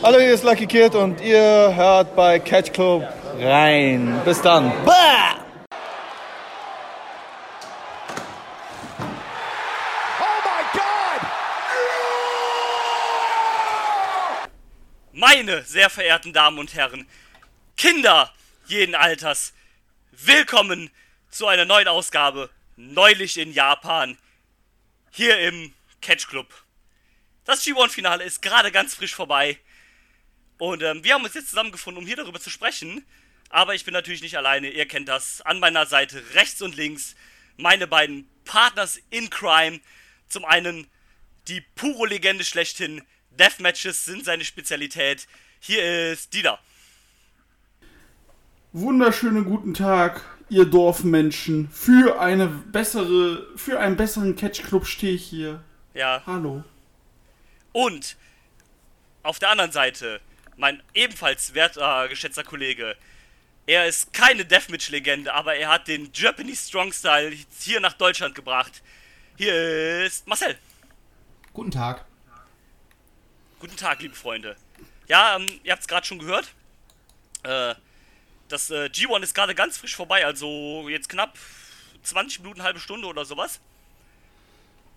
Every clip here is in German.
Hallo, hier ist Lucky Kid und ihr hört bei Catch Club rein. Bis dann. Bah! Meine sehr verehrten Damen und Herren, Kinder jeden Alters, willkommen zu einer neuen Ausgabe, neulich in Japan, hier im Catch Club. Das G1-Finale ist gerade ganz frisch vorbei und ähm, wir haben uns jetzt zusammengefunden, um hier darüber zu sprechen. Aber ich bin natürlich nicht alleine, ihr kennt das. An meiner Seite rechts und links meine beiden Partners in Crime. Zum einen die pure Legende schlechthin, Deathmatches sind seine Spezialität. Hier ist Dieter. Wunderschönen guten Tag, ihr Dorfmenschen. Für eine bessere, für einen besseren Catch Club stehe ich hier. Ja. Hallo. Und auf der anderen Seite mein ebenfalls werter, geschätzter Kollege. Er ist keine Deathmatch-Legende, aber er hat den Japanese Strong Style hier nach Deutschland gebracht. Hier ist Marcel. Guten Tag. Guten Tag, liebe Freunde. Ja, ähm, ihr habt es gerade schon gehört. Äh, das äh, G1 ist gerade ganz frisch vorbei, also jetzt knapp 20 Minuten, halbe Stunde oder sowas.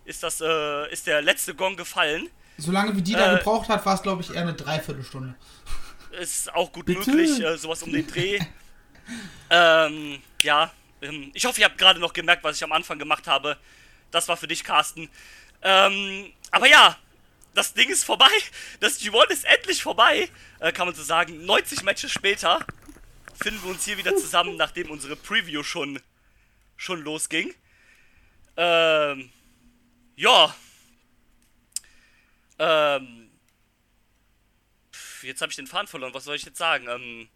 Ist das, äh, ist der letzte Gong gefallen. Solange wie die da Äh, gebraucht hat, war es, glaube ich, eher eine Dreiviertelstunde. Ist auch gut Bitte? möglich, äh, sowas um den Dreh. ähm, ja, ähm, ich hoffe, ihr habt gerade noch gemerkt, was ich am Anfang gemacht habe. Das war für dich, Carsten. Ähm, aber ja, das Ding ist vorbei. Das G1 ist endlich vorbei, äh, kann man so sagen. 90 Matches später finden wir uns hier wieder zusammen, nachdem unsere Preview schon, schon losging. Ähm, ja. Ähm, pf, jetzt habe ich den Faden verloren. Was soll ich jetzt sagen? Ähm,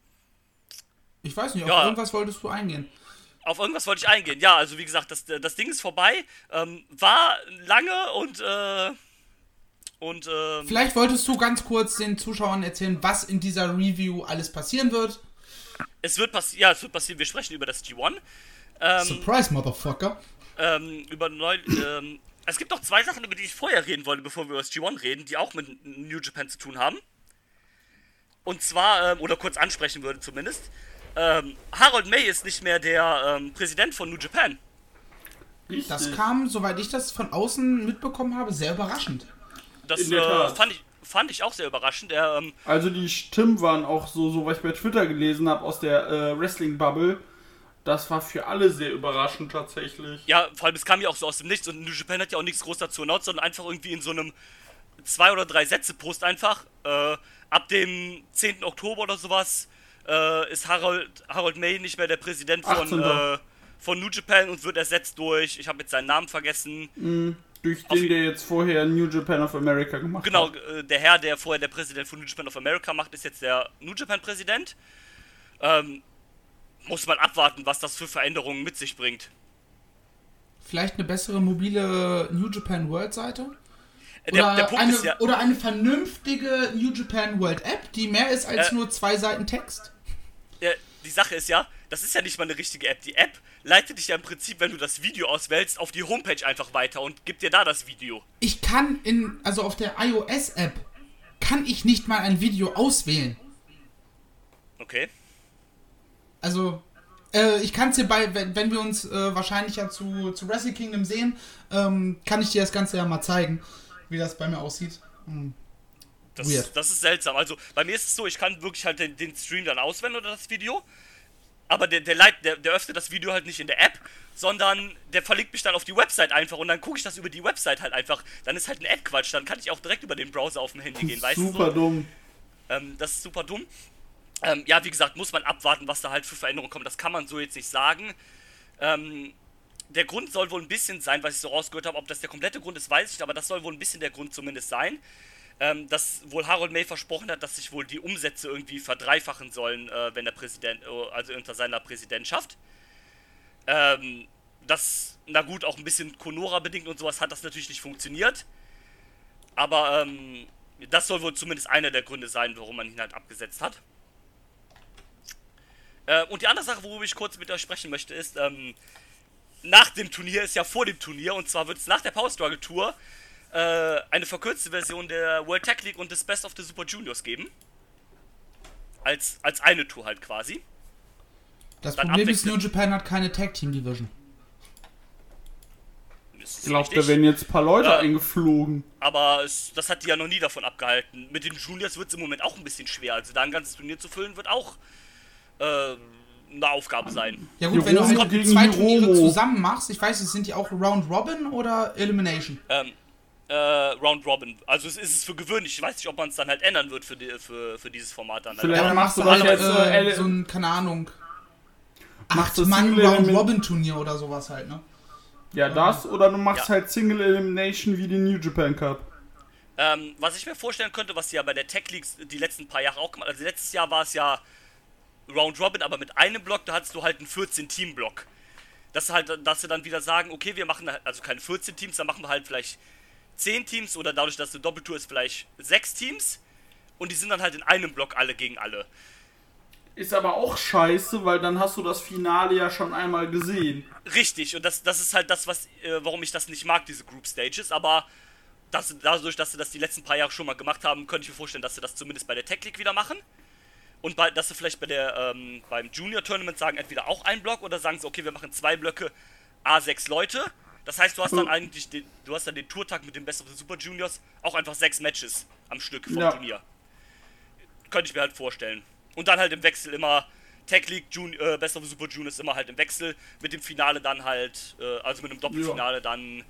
Ich weiß nicht, auf Ja. irgendwas wolltest du eingehen. auf irgendwas wollte ich eingehen. Ja, also wie gesagt, das, das Ding ist vorbei. Ähm, war lange und äh, und ähm, Vielleicht wolltest du ganz kurz den Zuschauern erzählen, was in dieser Review alles passieren wird. es wird passieren. Ja, es wird passieren. Wir sprechen über das G1. Ähm, Surprise, Motherfucker. ähm, über neu. Es gibt noch zwei Sachen, über die ich vorher reden wollte, bevor wir über das G1 reden, die auch mit New Japan zu tun haben. Und zwar, ähm, oder kurz ansprechen würde zumindest. Ähm, Harold May ist nicht mehr der ähm, Präsident von New Japan. Das Richtig. kam, soweit ich das von außen mitbekommen habe, sehr überraschend. Das äh, fand, ich, fand ich auch sehr überraschend. Er, ähm, Also die Stimmen waren auch so, so was ich bei Twitter gelesen habe aus der äh, Wrestling-Bubble. Das war für alle sehr überraschend tatsächlich. ja, vor allem, es kam ja auch so aus dem Nichts und New Japan hat ja auch nichts groß dazu announced, sondern einfach irgendwie in so einem zwei oder drei Sätze Post einfach. Äh, ab dem 10. Oktober oder sowas äh, ist Harold, Harold May nicht mehr der Präsident von, 18.. äh, von New Japan und wird ersetzt durch, ich habe jetzt seinen Namen vergessen. Durch Auf- den, der jetzt vorher New Japan of America gemacht Genau, hat. äh, der Herr, der vorher der Präsident von New Japan of America macht, ist jetzt der New Japan Präsident. Ähm, muss man abwarten, was das für Veränderungen mit sich bringt. Vielleicht eine bessere mobile New Japan World Seite? Äh, Der, Oder, der Punkt eine, ist ja. oder eine vernünftige New Japan World App, die mehr ist als Äh. nur zwei Seiten Text? Ja, die Sache ist ja, das ist ja nicht mal eine richtige App. Die App leitet dich ja im Prinzip, wenn du das Video auswählst, auf die Homepage einfach weiter und gibt dir da das Video. Ich kann in, also auf der iOS-App, kann ich nicht mal ein Video auswählen. Okay. Also, äh, ich kann es dir bei, wenn, wenn wir uns äh, wahrscheinlich ja zu, zu Wrestle Kingdom sehen, ähm, kann ich dir das Ganze ja mal zeigen, wie das bei mir aussieht. Hm. Das, Weird. das ist seltsam. Also bei mir ist es so, ich kann wirklich halt den, den Stream dann auswählen oder das Video. Aber der, der, Leit, der, der öffnet das Video halt nicht in der App, sondern der verlinkt mich dann auf die Website einfach und dann gucke ich das über die Website halt einfach. Dann ist halt ein Ad-Quatsch, dann kann ich auch direkt über den Browser auf dem Handy gehen, weißt du? Super so? dumm. Ähm, das ist super dumm. Ähm, ja, wie gesagt, muss man abwarten, was da halt für Veränderungen kommen. Das kann man so jetzt nicht sagen. Ähm, der Grund soll wohl ein bisschen sein, was ich so rausgehört habe. Ob das der komplette Grund ist, weiß ich nicht, aber das soll wohl ein bisschen der Grund zumindest sein. Ähm, dass wohl Harold May versprochen hat, dass sich wohl die Umsätze irgendwie verdreifachen sollen, äh, wenn der Präsident, äh, also unter seiner Präsidentschaft. Ähm, das, na gut, auch ein bisschen Conora bedingt und sowas hat das natürlich nicht funktioniert. Aber ähm, das soll wohl zumindest einer der Gründe sein, warum man ihn halt abgesetzt hat. Äh, und die andere Sache, worüber ich kurz mit euch sprechen möchte, ist, ähm, nach dem Turnier ist ja vor dem Turnier, und zwar wird es nach der Power Struggle Tour äh, eine verkürzte Version der World Tag League und des Best of the Super Juniors geben. Als, als eine Tour halt quasi. Das Dann Problem ist. New Japan hat keine Tag Team Division. Ich glaube, da werden jetzt ein paar Leute Ja. eingeflogen. Aber es, das hat die ja noch nie davon abgehalten. Mit den Juniors wird es im Moment auch ein bisschen schwer. Also da ein ganzes Turnier zu füllen, wird auch äh, eine Aufgabe sein. Ja gut, wenn du halt zwei Turniere zusammen machst, ich weiß, es sind die auch Round Robin oder Elimination. Ähm, äh, Round Robin. Also es ist es für gewöhnlich. Ich weiß nicht, ob man es dann halt ändern wird für, die, für, für dieses Format dann. Vielleicht Ja, dann machst du halt jetzt äh, so ein, keine Ahnung, Machst du acht Mann Single Round Robin Turnier oder sowas halt, ne? Ja, das oder du machst Ja. halt Single Elimination wie den New Japan Cup. Ähm, was ich mir vorstellen könnte, was sie ja bei der Tech Leagues die letzten paar Jahre auch gemacht Also letztes Jahr war es ja Round Robin, aber mit einem Block, da hattest du halt einen 14-Team-Block. Dass, halt, dass sie dann wieder sagen, okay, wir machen halt- also keine 14 Teams, dann machen wir halt vielleicht 10 Teams oder dadurch, dass eine Doppeltour ist, vielleicht 6 Teams. Und die sind dann halt in einem Block alle gegen alle. Ist aber auch scheiße, weil dann hast du das Finale ja schon einmal gesehen. Richtig, und das, das ist halt das, was, äh, warum ich das nicht mag, diese Group Stages, aber das, dadurch, dass sie das die letzten paar Jahre schon mal gemacht haben, könnte ich mir vorstellen, dass sie das zumindest bei der Tech League wieder machen. Und bei, dass sie vielleicht bei der, ähm, beim Junior Tournament sagen, entweder auch ein Block oder sagen sie, okay, wir machen zwei Blöcke, A6 Leute. Das heißt, du hast dann eigentlich den, du hast dann den Tourtag mit den Best of the Super Juniors auch einfach sechs Matches am Stück vom Ja. Turnier. Könnte ich mir halt vorstellen. Und dann halt im Wechsel immer Tech League Jun äh, Best of the Super Juniors immer halt im Wechsel mit dem Finale dann halt, äh, also mit einem Doppelfinale dann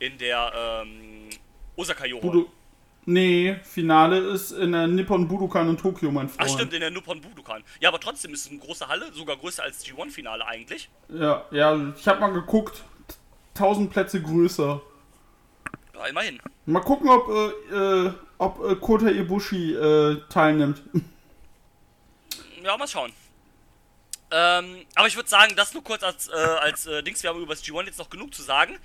in der ähm, Osaka Yoho. Nee, Finale ist in der Nippon Budokan in Tokio, mein Ach Freund. stimmt, in der Nippon Budokan. Ja, aber trotzdem ist es eine große Halle, sogar größer als G1-Finale eigentlich. Ja, ja, ich habe mal geguckt. 1000 Plätze größer. Ja, immerhin. Mal gucken, ob, äh, äh, ob äh, Kota Ibushi äh, teilnimmt. Ja, mal schauen. Ähm, aber ich würde sagen, das nur kurz als, äh, als äh, Dings. Wir haben über das G1 jetzt noch genug zu sagen.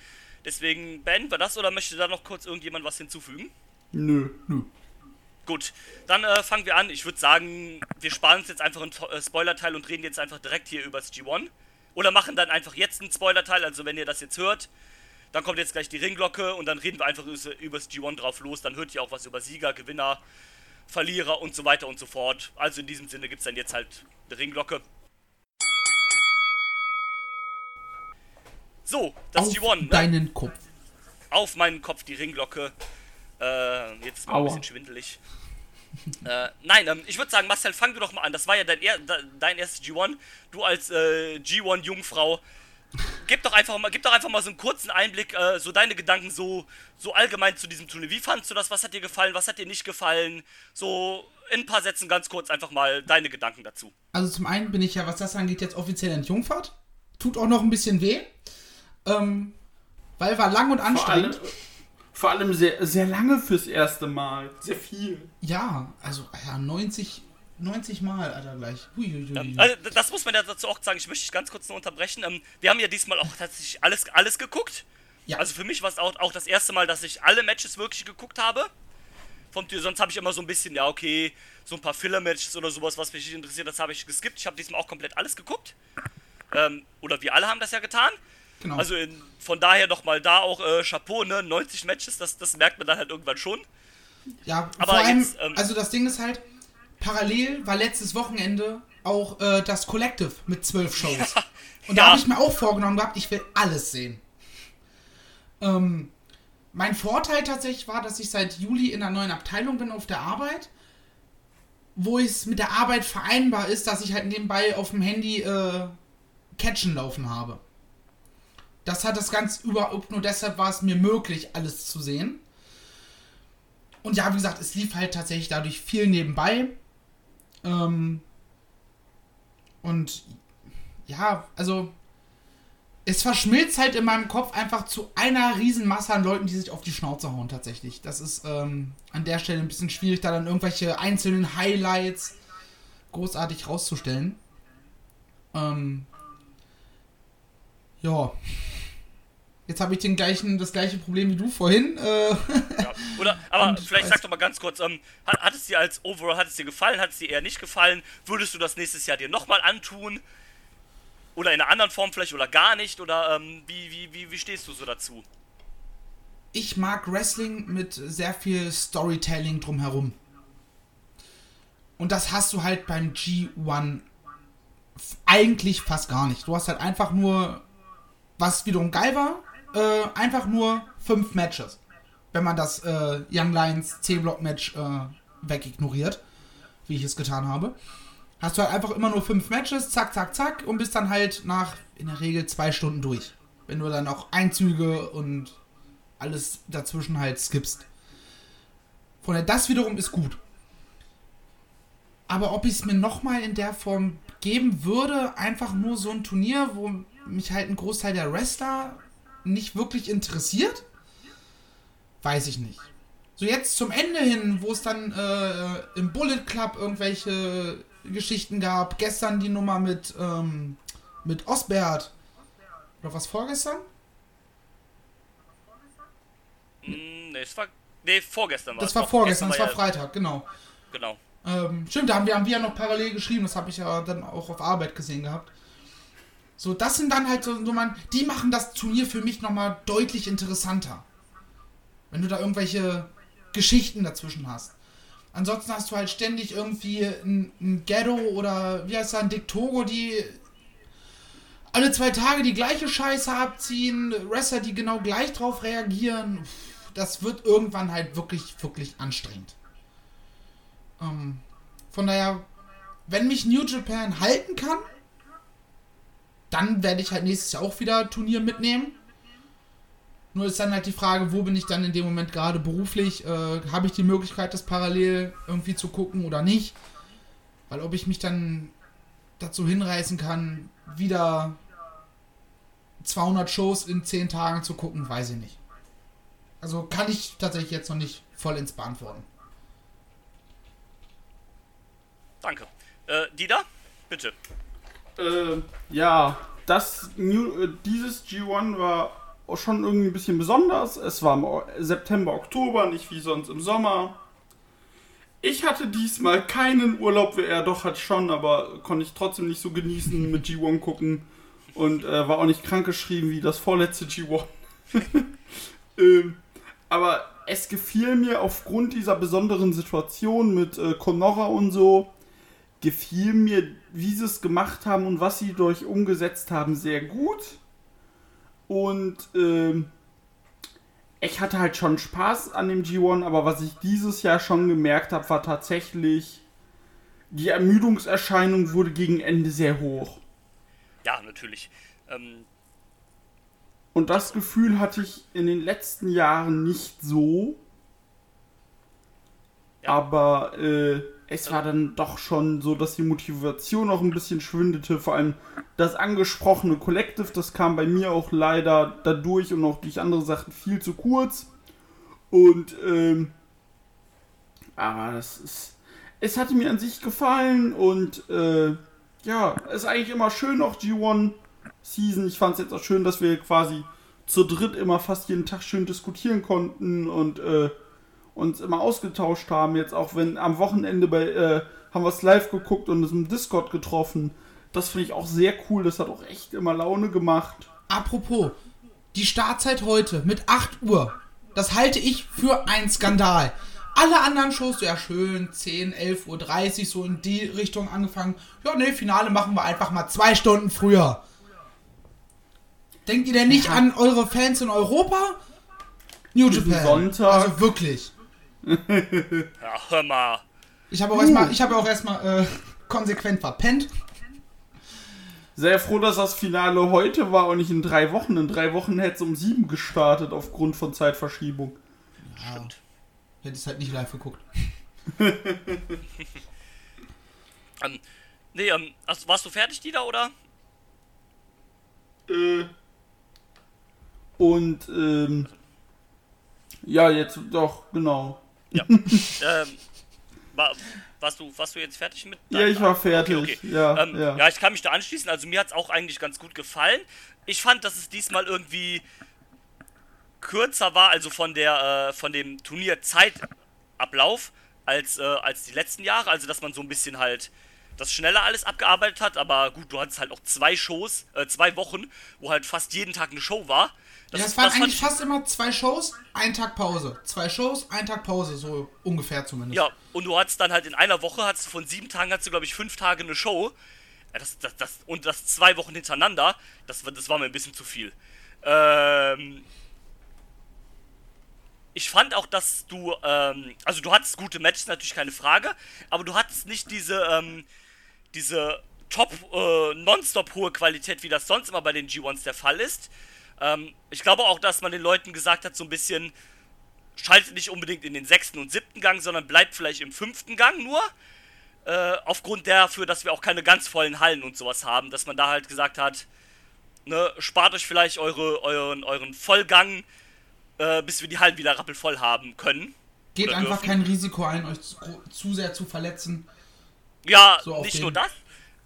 Deswegen beenden wir das oder möchte da noch kurz irgendjemand was hinzufügen? Nö, nö. Gut, dann äh, fangen wir an. Ich würde sagen, wir sparen uns jetzt einfach einen äh, Spoiler-Teil und reden jetzt einfach direkt hier über das G1. Oder machen dann einfach jetzt einen Spoiler-Teil. Also, wenn ihr das jetzt hört, dann kommt jetzt gleich die Ringglocke und dann reden wir einfach über das G1 drauf los. Dann hört ihr auch was über Sieger, Gewinner, Verlierer und so weiter und so fort. Also, in diesem Sinne gibt es dann jetzt halt eine Ringglocke. So, das Auf G1, ne? deinen Kopf. auf meinen Kopf die Ringglocke. Äh, jetzt ist mir ein bisschen schwindelig. äh, nein, ähm, ich würde sagen, Marcel, fang du doch mal an. Das war ja dein, er de- dein erstes G1. Du als äh, G1-Jungfrau. Gib doch einfach mal, gib doch einfach mal so einen kurzen Einblick, äh, so deine Gedanken so, so allgemein zu diesem Turnier. Wie fandst du das? Was hat dir gefallen? Was hat dir nicht gefallen? So in ein paar Sätzen ganz kurz einfach mal deine Gedanken dazu. Also zum einen bin ich ja, was das angeht, jetzt offiziell entjungfert. Tut auch noch ein bisschen weh. Ähm, weil war lang und Vor allem, anstrengend. Vor allem sehr, sehr lange fürs erste Mal. Sehr viel. Ja, also ja, 90, 90 Mal, Alter, gleich. Huiuiui. Ähm, also, das muss man ja dazu auch sagen. Ich möchte dich ganz kurz nur unterbrechen. Ähm, wir haben ja diesmal auch tatsächlich alles, alles geguckt. ja, Also für mich war es auch, auch das erste Mal, dass ich alle Matches wirklich geguckt habe. Vom, sonst habe ich immer so ein bisschen, ja, okay, so ein paar Filler-Matches oder sowas, was mich nicht interessiert, das habe ich geskippt. Ich habe diesmal auch komplett alles geguckt. Ähm, oder wir alle haben das ja getan. Genau. Also in, von daher nochmal da auch äh, Chapeau, ne? 90 Matches, das, das merkt man dann halt irgendwann schon. ja, aber vor allem, jetzt, ähm, also das Ding ist halt, parallel war letztes Wochenende auch äh, das Collective mit zwölf Shows. Und da ja. habe ich mir auch vorgenommen gehabt, ich will alles sehen. Ähm, mein Vorteil tatsächlich war, dass ich seit Juli in einer neuen Abteilung bin auf der Arbeit, wo es mit der Arbeit vereinbar ist, dass ich halt nebenbei auf dem Handy äh, Catchen laufen habe. Das hat das ganz überhaupt nur deshalb war es mir möglich, alles zu sehen. Und ja, wie gesagt, es lief halt tatsächlich dadurch viel nebenbei. Ähm, und ja, also es verschmilzt halt in meinem Kopf einfach zu einer Riesenmasse an Leuten, die sich auf die Schnauze hauen tatsächlich. Das ist ähm, an der Stelle ein bisschen schwierig, da dann irgendwelche einzelnen Highlights großartig rauszustellen. Ähm, ja. Jetzt habe ich den gleichen, das gleiche Problem wie du vorhin. Äh, Ja. Oder, aber Und vielleicht sag doch mal ganz kurz, ähm, hat, hat es dir als Overall, hat es dir gefallen, hat es dir eher nicht gefallen? Würdest du das nächstes Jahr dir nochmal antun? Oder in einer anderen Form vielleicht oder gar nicht? Oder ähm, wie, wie, wie, wie stehst du so dazu? ich mag Wrestling mit sehr viel Storytelling drumherum. Und das hast du halt beim G1 eigentlich fast gar nicht. Du hast halt einfach nur, was wiederum geil war, äh, einfach nur fünf Matches. Wenn man das äh, Young Lions C-Block-Match äh, wegignoriert, wie ich es getan habe. Hast du halt einfach immer nur fünf Matches, zack, zack, zack, und bist dann halt nach in der Regel zwei Stunden durch. Wenn du dann auch Einzüge und alles dazwischen halt skippst. Von daher, das wiederum ist gut. Aber ob ich es mir nochmal in der Form geben würde, einfach nur so ein Turnier, wo mich halt ein Großteil der Wrestler nicht wirklich interessiert, weiß ich nicht. So jetzt zum Ende hin, wo es dann äh, im Bullet Club irgendwelche Geschichten gab, gestern die Nummer mit, ähm, mit Osbert. Oder was vorgestern? Mm, nee, es war. Nee, vorgestern war Das es war vorgestern, das war Freitag, genau. Genau. Ähm, stimmt, da haben wir, haben wir ja noch parallel geschrieben, das habe ich ja dann auch auf Arbeit gesehen gehabt. So, das sind dann halt so, man, die machen das Turnier für mich nochmal deutlich interessanter. Wenn du da irgendwelche Geschichten dazwischen hast. Ansonsten hast du halt ständig irgendwie ein, ein Ghetto oder wie heißt er, ein Dick Togo, die alle zwei Tage die gleiche Scheiße abziehen, Wrestler, die genau gleich drauf reagieren. Das wird irgendwann halt wirklich, wirklich anstrengend. Ähm, von daher, wenn mich New Japan halten kann, dann werde ich halt nächstes Jahr auch wieder Turnier mitnehmen. Nur ist dann halt die Frage, wo bin ich dann in dem Moment gerade beruflich? Äh, Habe ich die Möglichkeit, das parallel irgendwie zu gucken oder nicht? Weil ob ich mich dann dazu hinreißen kann, wieder 200 Shows in 10 Tagen zu gucken, weiß ich nicht. Also kann ich tatsächlich jetzt noch nicht vollends beantworten. Danke. Äh, Dieter? Bitte. Äh, ja, das New, äh, dieses G1 war schon irgendwie ein bisschen besonders. Es war im September, Oktober, nicht wie sonst im Sommer. Ich hatte diesmal keinen Urlaub, er doch hat schon, aber konnte ich trotzdem nicht so genießen mit G1 gucken und äh, war auch nicht krankgeschrieben wie das vorletzte G1. ähm, aber es gefiel mir aufgrund dieser besonderen Situation mit äh, Conora und so, gefiel mir, wie sie es gemacht haben und was sie durch umgesetzt haben, sehr gut. Und ähm, ich hatte halt schon Spaß an dem G1, aber was ich dieses Jahr schon gemerkt habe, war tatsächlich, die Ermüdungserscheinung wurde gegen Ende sehr hoch. Ja, natürlich. Ähm, Und das Gefühl hatte ich in den letzten Jahren nicht so. Ja. Aber äh, es war dann doch schon so, dass die Motivation auch ein bisschen schwindete. Vor allem das angesprochene Collective, das kam bei mir auch leider dadurch und auch durch andere Sachen viel zu kurz. Und ähm, aber das ist. Es hatte mir an sich gefallen und äh, ja, ist eigentlich immer schön, auch G1 Season. Ich fand es jetzt auch schön, dass wir quasi zu dritt immer fast jeden Tag schön diskutieren konnten und äh, uns immer ausgetauscht haben. Jetzt auch wenn am Wochenende bei äh, haben wir es live geguckt und uns im Discord getroffen. Das finde ich auch sehr cool. Das hat auch echt immer Laune gemacht. Apropos, die Startzeit heute mit 8 Uhr, das halte ich für einen Skandal. Alle anderen Shows, ja schön, 10, 11 Uhr 30, so in die Richtung angefangen. Ja, ne, Finale machen wir einfach mal zwei Stunden früher. Denkt ihr denn nicht Ja. an eure Fans in Europa? New Diesen Japan. Sonntag. Also wirklich. Ja, hör mal. Ich habe auch erstmal, ich habe auch erstmal äh, konsequent verpennt. Sehr froh, dass das Finale heute war und nicht in drei Wochen. In drei Wochen hätte es um sieben gestartet aufgrund von Zeitverschiebung. Stimmt. Ich hätte es halt nicht live geguckt. Ähm, nee, ähm, also, warst du fertig, Dieter, oder? Äh, und ähm, ja, jetzt doch, genau. Ja. ähm, war, warst, du, warst du jetzt fertig mit Ja, ich war fertig. Okay, okay. Ja, ähm, ja. ja. ich kann mich da anschließen. Also mir hat es auch eigentlich ganz gut gefallen. Ich fand, dass es diesmal irgendwie kürzer war, also von der äh, von dem Turnierzeitablauf als äh, als die letzten Jahre. Also dass man so ein bisschen halt das schneller alles abgearbeitet hat. Aber gut, du hattest halt auch zwei Shows, äh, zwei Wochen, wo halt fast jeden Tag eine Show war. Das, ja, es waren eigentlich ich- fast immer zwei Shows, ein Tag Pause. Zwei Shows, ein Tag Pause, so ungefähr zumindest. Ja, und du hattest dann halt in einer Woche, hattest du von sieben Tagen, hattest du, glaube ich, fünf Tage eine Show. Das, das, das, und das zwei Wochen hintereinander, das, war- das war mir ein bisschen zu viel. Ähm, ich fand auch, dass du, ähm, also du hattest gute Matches, natürlich keine Frage, aber du hattest nicht diese, ähm, diese top, äh, nonstop hohe Qualität, wie das sonst immer bei den G1s der Fall ist. Ähm, ich glaube auch, dass man den Leuten gesagt hat, so ein bisschen, schaltet nicht unbedingt in den sechsten und siebten Gang, sondern bleibt vielleicht im fünften Gang nur. Äh, aufgrund dafür, dass wir auch keine ganz vollen Hallen und sowas haben, dass man da halt gesagt hat, ne, spart euch vielleicht eure, euren, euren Vollgang, äh, bis wir die Hallen wieder rappelvoll haben können. Geht einfach dürfen. kein Risiko ein, euch zu, zu sehr zu verletzen. Ja, So nicht den- nur das.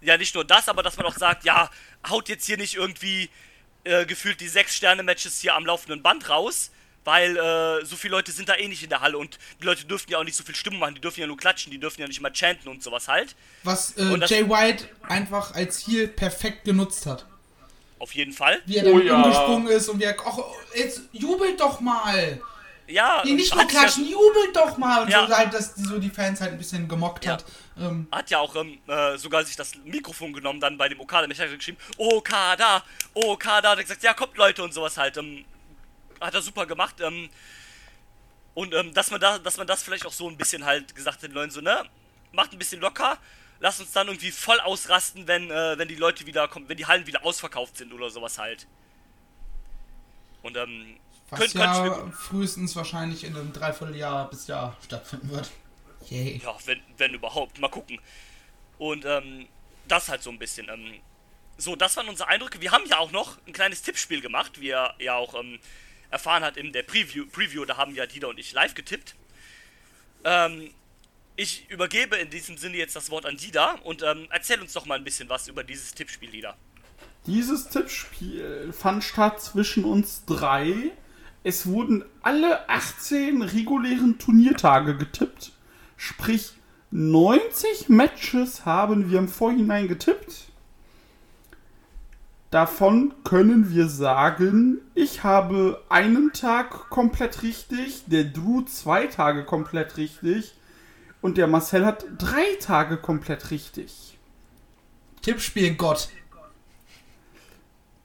Ja, nicht nur das, aber dass man auch sagt, ja, haut jetzt hier nicht irgendwie äh, gefühlt die sechs Sterne-Matches hier am laufenden Band raus, weil äh, so viele Leute sind da eh nicht in der Halle und die Leute dürfen ja auch nicht so viel Stimmung machen, die dürfen ja nur klatschen, die dürfen ja nicht mal chanten und sowas halt. Was äh, Jay White einfach als Heel perfekt genutzt hat. Auf jeden Fall. Wie er dann Oh ja. umgesprungen ist und wie er, ach, jetzt jubelt doch mal. Ja, Nee, nicht nur hat ja- klatschen, jubelt doch mal. Und Ja. so halt, dass die, so die Fans halt ein bisschen gemockt Ja. hat. Ähm, hat ja auch ähm, äh, sogar sich das Mikrofon genommen, dann bei dem Okada Mechaniker geschrieben, Okada, Okada, hat er gesagt, ja kommt Leute und sowas halt. Ähm, hat er super gemacht. Ähm, und ähm, dass man da, dass man das vielleicht auch so ein bisschen halt gesagt hat den Leuten so, ne, macht ein bisschen locker, lasst uns dann irgendwie voll ausrasten, wenn, äh, wenn die Leute wieder kommen, wenn die Hallen wieder ausverkauft sind oder sowas halt. Und ähm, was könnt, ja frühestens wahrscheinlich in einem Dreivierteljahr bis Jahr stattfinden wird. Yay. Ja, wenn, wenn überhaupt. Mal gucken. Und ähm, das halt so ein bisschen. Ähm, so, das waren unsere Eindrücke. Wir haben ja auch noch ein kleines Tippspiel gemacht, wie ihr ja auch ähm, erfahren hat in der Preview. Preview, da haben ja Dieter und ich live getippt. Ähm, ich übergebe in diesem Sinne jetzt das Wort an Dida und ähm, erzähl uns doch mal ein bisschen was über dieses Tippspiel, Dida. Dieses Tippspiel fand statt zwischen uns drei. Es wurden alle 18 regulären Turniertage getippt. Sprich, 90 Matches haben wir im Vorhinein getippt. Davon können wir sagen, ich habe einen Tag komplett richtig, der Drew zwei Tage komplett richtig und der Marcel hat drei Tage komplett richtig. Tippspiel Gott.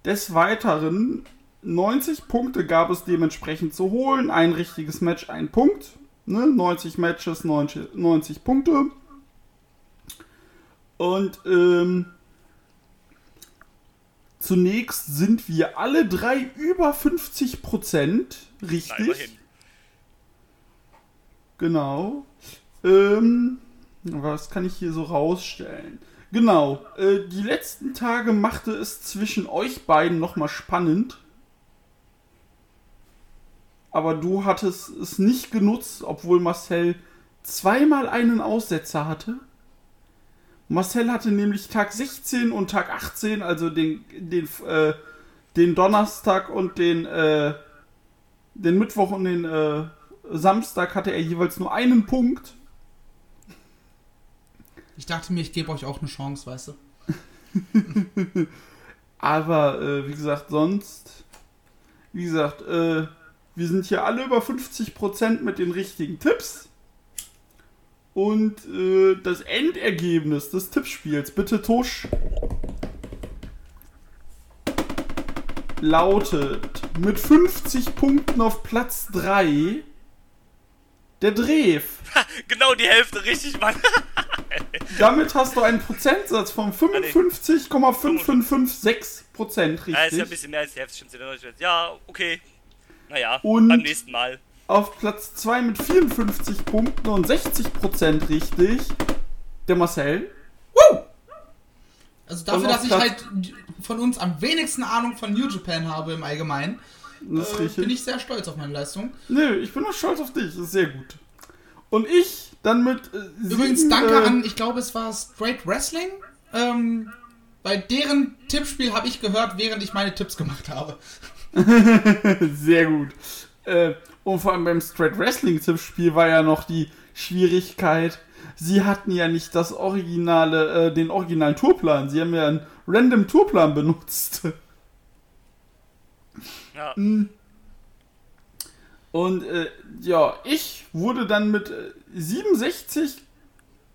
Des Weiteren 90 Punkte gab es dementsprechend zu holen. Ein richtiges Match, ein Punkt. Ne? 90 Matches, 90, 90 Punkte. Und ähm, zunächst sind wir alle drei über 50 Prozent. Richtig. Genau. Ähm, was kann ich hier so rausstellen? Genau, äh, die letzten Tage machte es zwischen euch beiden nochmal spannend. Aber du hattest es nicht genutzt, obwohl Marcel zweimal einen Aussetzer hatte. Marcel hatte nämlich Tag 16 und Tag 18, also den, den, äh, den Donnerstag und den, äh, den Mittwoch und den äh, Samstag hatte er jeweils nur einen Punkt. Ich dachte mir, ich gebe euch auch eine Chance, weißt du. Aber äh, wie gesagt, sonst, wie gesagt, äh, wir sind hier alle über 50% mit den richtigen Tipps. Und äh, das Endergebnis des Tippspiels, bitte Tusch, lautet mit 50 Punkten auf Platz 3 der Drev. Genau die Hälfte, richtig, Mann. Damit hast du einen Prozentsatz von 55,5556% Ja, ist ja ein richtig. bisschen mehr als die Hälfte, stimmt. Ja, okay. Naja, Und- beim nächsten Mal. Auf Platz 2 mit 54 Punkten und 60% richtig. Der Marcel. Also dafür, dass ich Platz- halt von uns am wenigsten Ahnung von New Japan habe im Allgemeinen, äh, bin ich sehr stolz auf meine Leistung. Nö, ich bin auch stolz auf dich. Das ist sehr gut. Und ich dann mit. Äh, Übrigens, sieben, danke äh, an, ich glaube, es war Straight Wrestling. Ähm, bei deren Tippspiel habe ich gehört, während ich meine Tipps gemacht habe. Sehr gut. Äh, und vor allem beim Straight Wrestling Tippspiel war ja noch die Schwierigkeit. Sie hatten ja nicht das originale, äh, den originalen Tourplan. Sie haben ja einen random Tourplan benutzt. Ja. Und äh, ja, ich wurde dann mit äh, 67,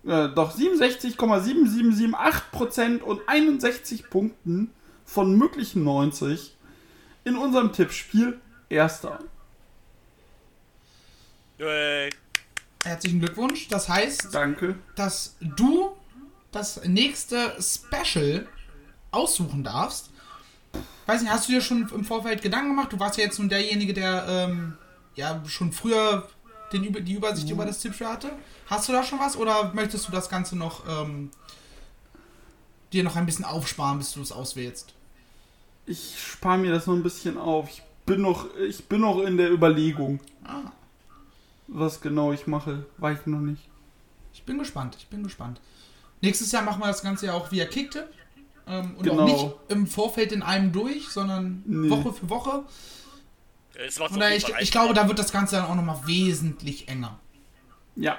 äh, doch 67,7778% und 61 Punkten von möglichen 90 in unserem Tippspiel Erster. Yay. Herzlichen Glückwunsch. Das heißt, Danke. dass du das nächste Special aussuchen darfst. Weiß nicht, hast du dir schon im Vorfeld Gedanken gemacht? Du warst ja jetzt nun derjenige, der ähm, ja schon früher den, die Übersicht über das Tippspiel hatte. Hast du da schon was oder möchtest du das Ganze noch ähm, dir noch ein bisschen aufsparen, bis du es auswählst? Ich spare mir das noch ein bisschen auf. Ich bin noch, ich bin noch in der Überlegung, Ah, was genau ich mache. Weiß ich noch nicht. ich bin gespannt, ich bin gespannt. Nächstes Jahr machen wir das Ganze ja auch via Kicktipp. Ähm, und Genau. auch nicht im Vorfeld in einem durch, sondern Nee. Woche für Woche. Es macht Und da, ich, ich glaube, da wird das Ganze dann auch nochmal wesentlich enger. Ja,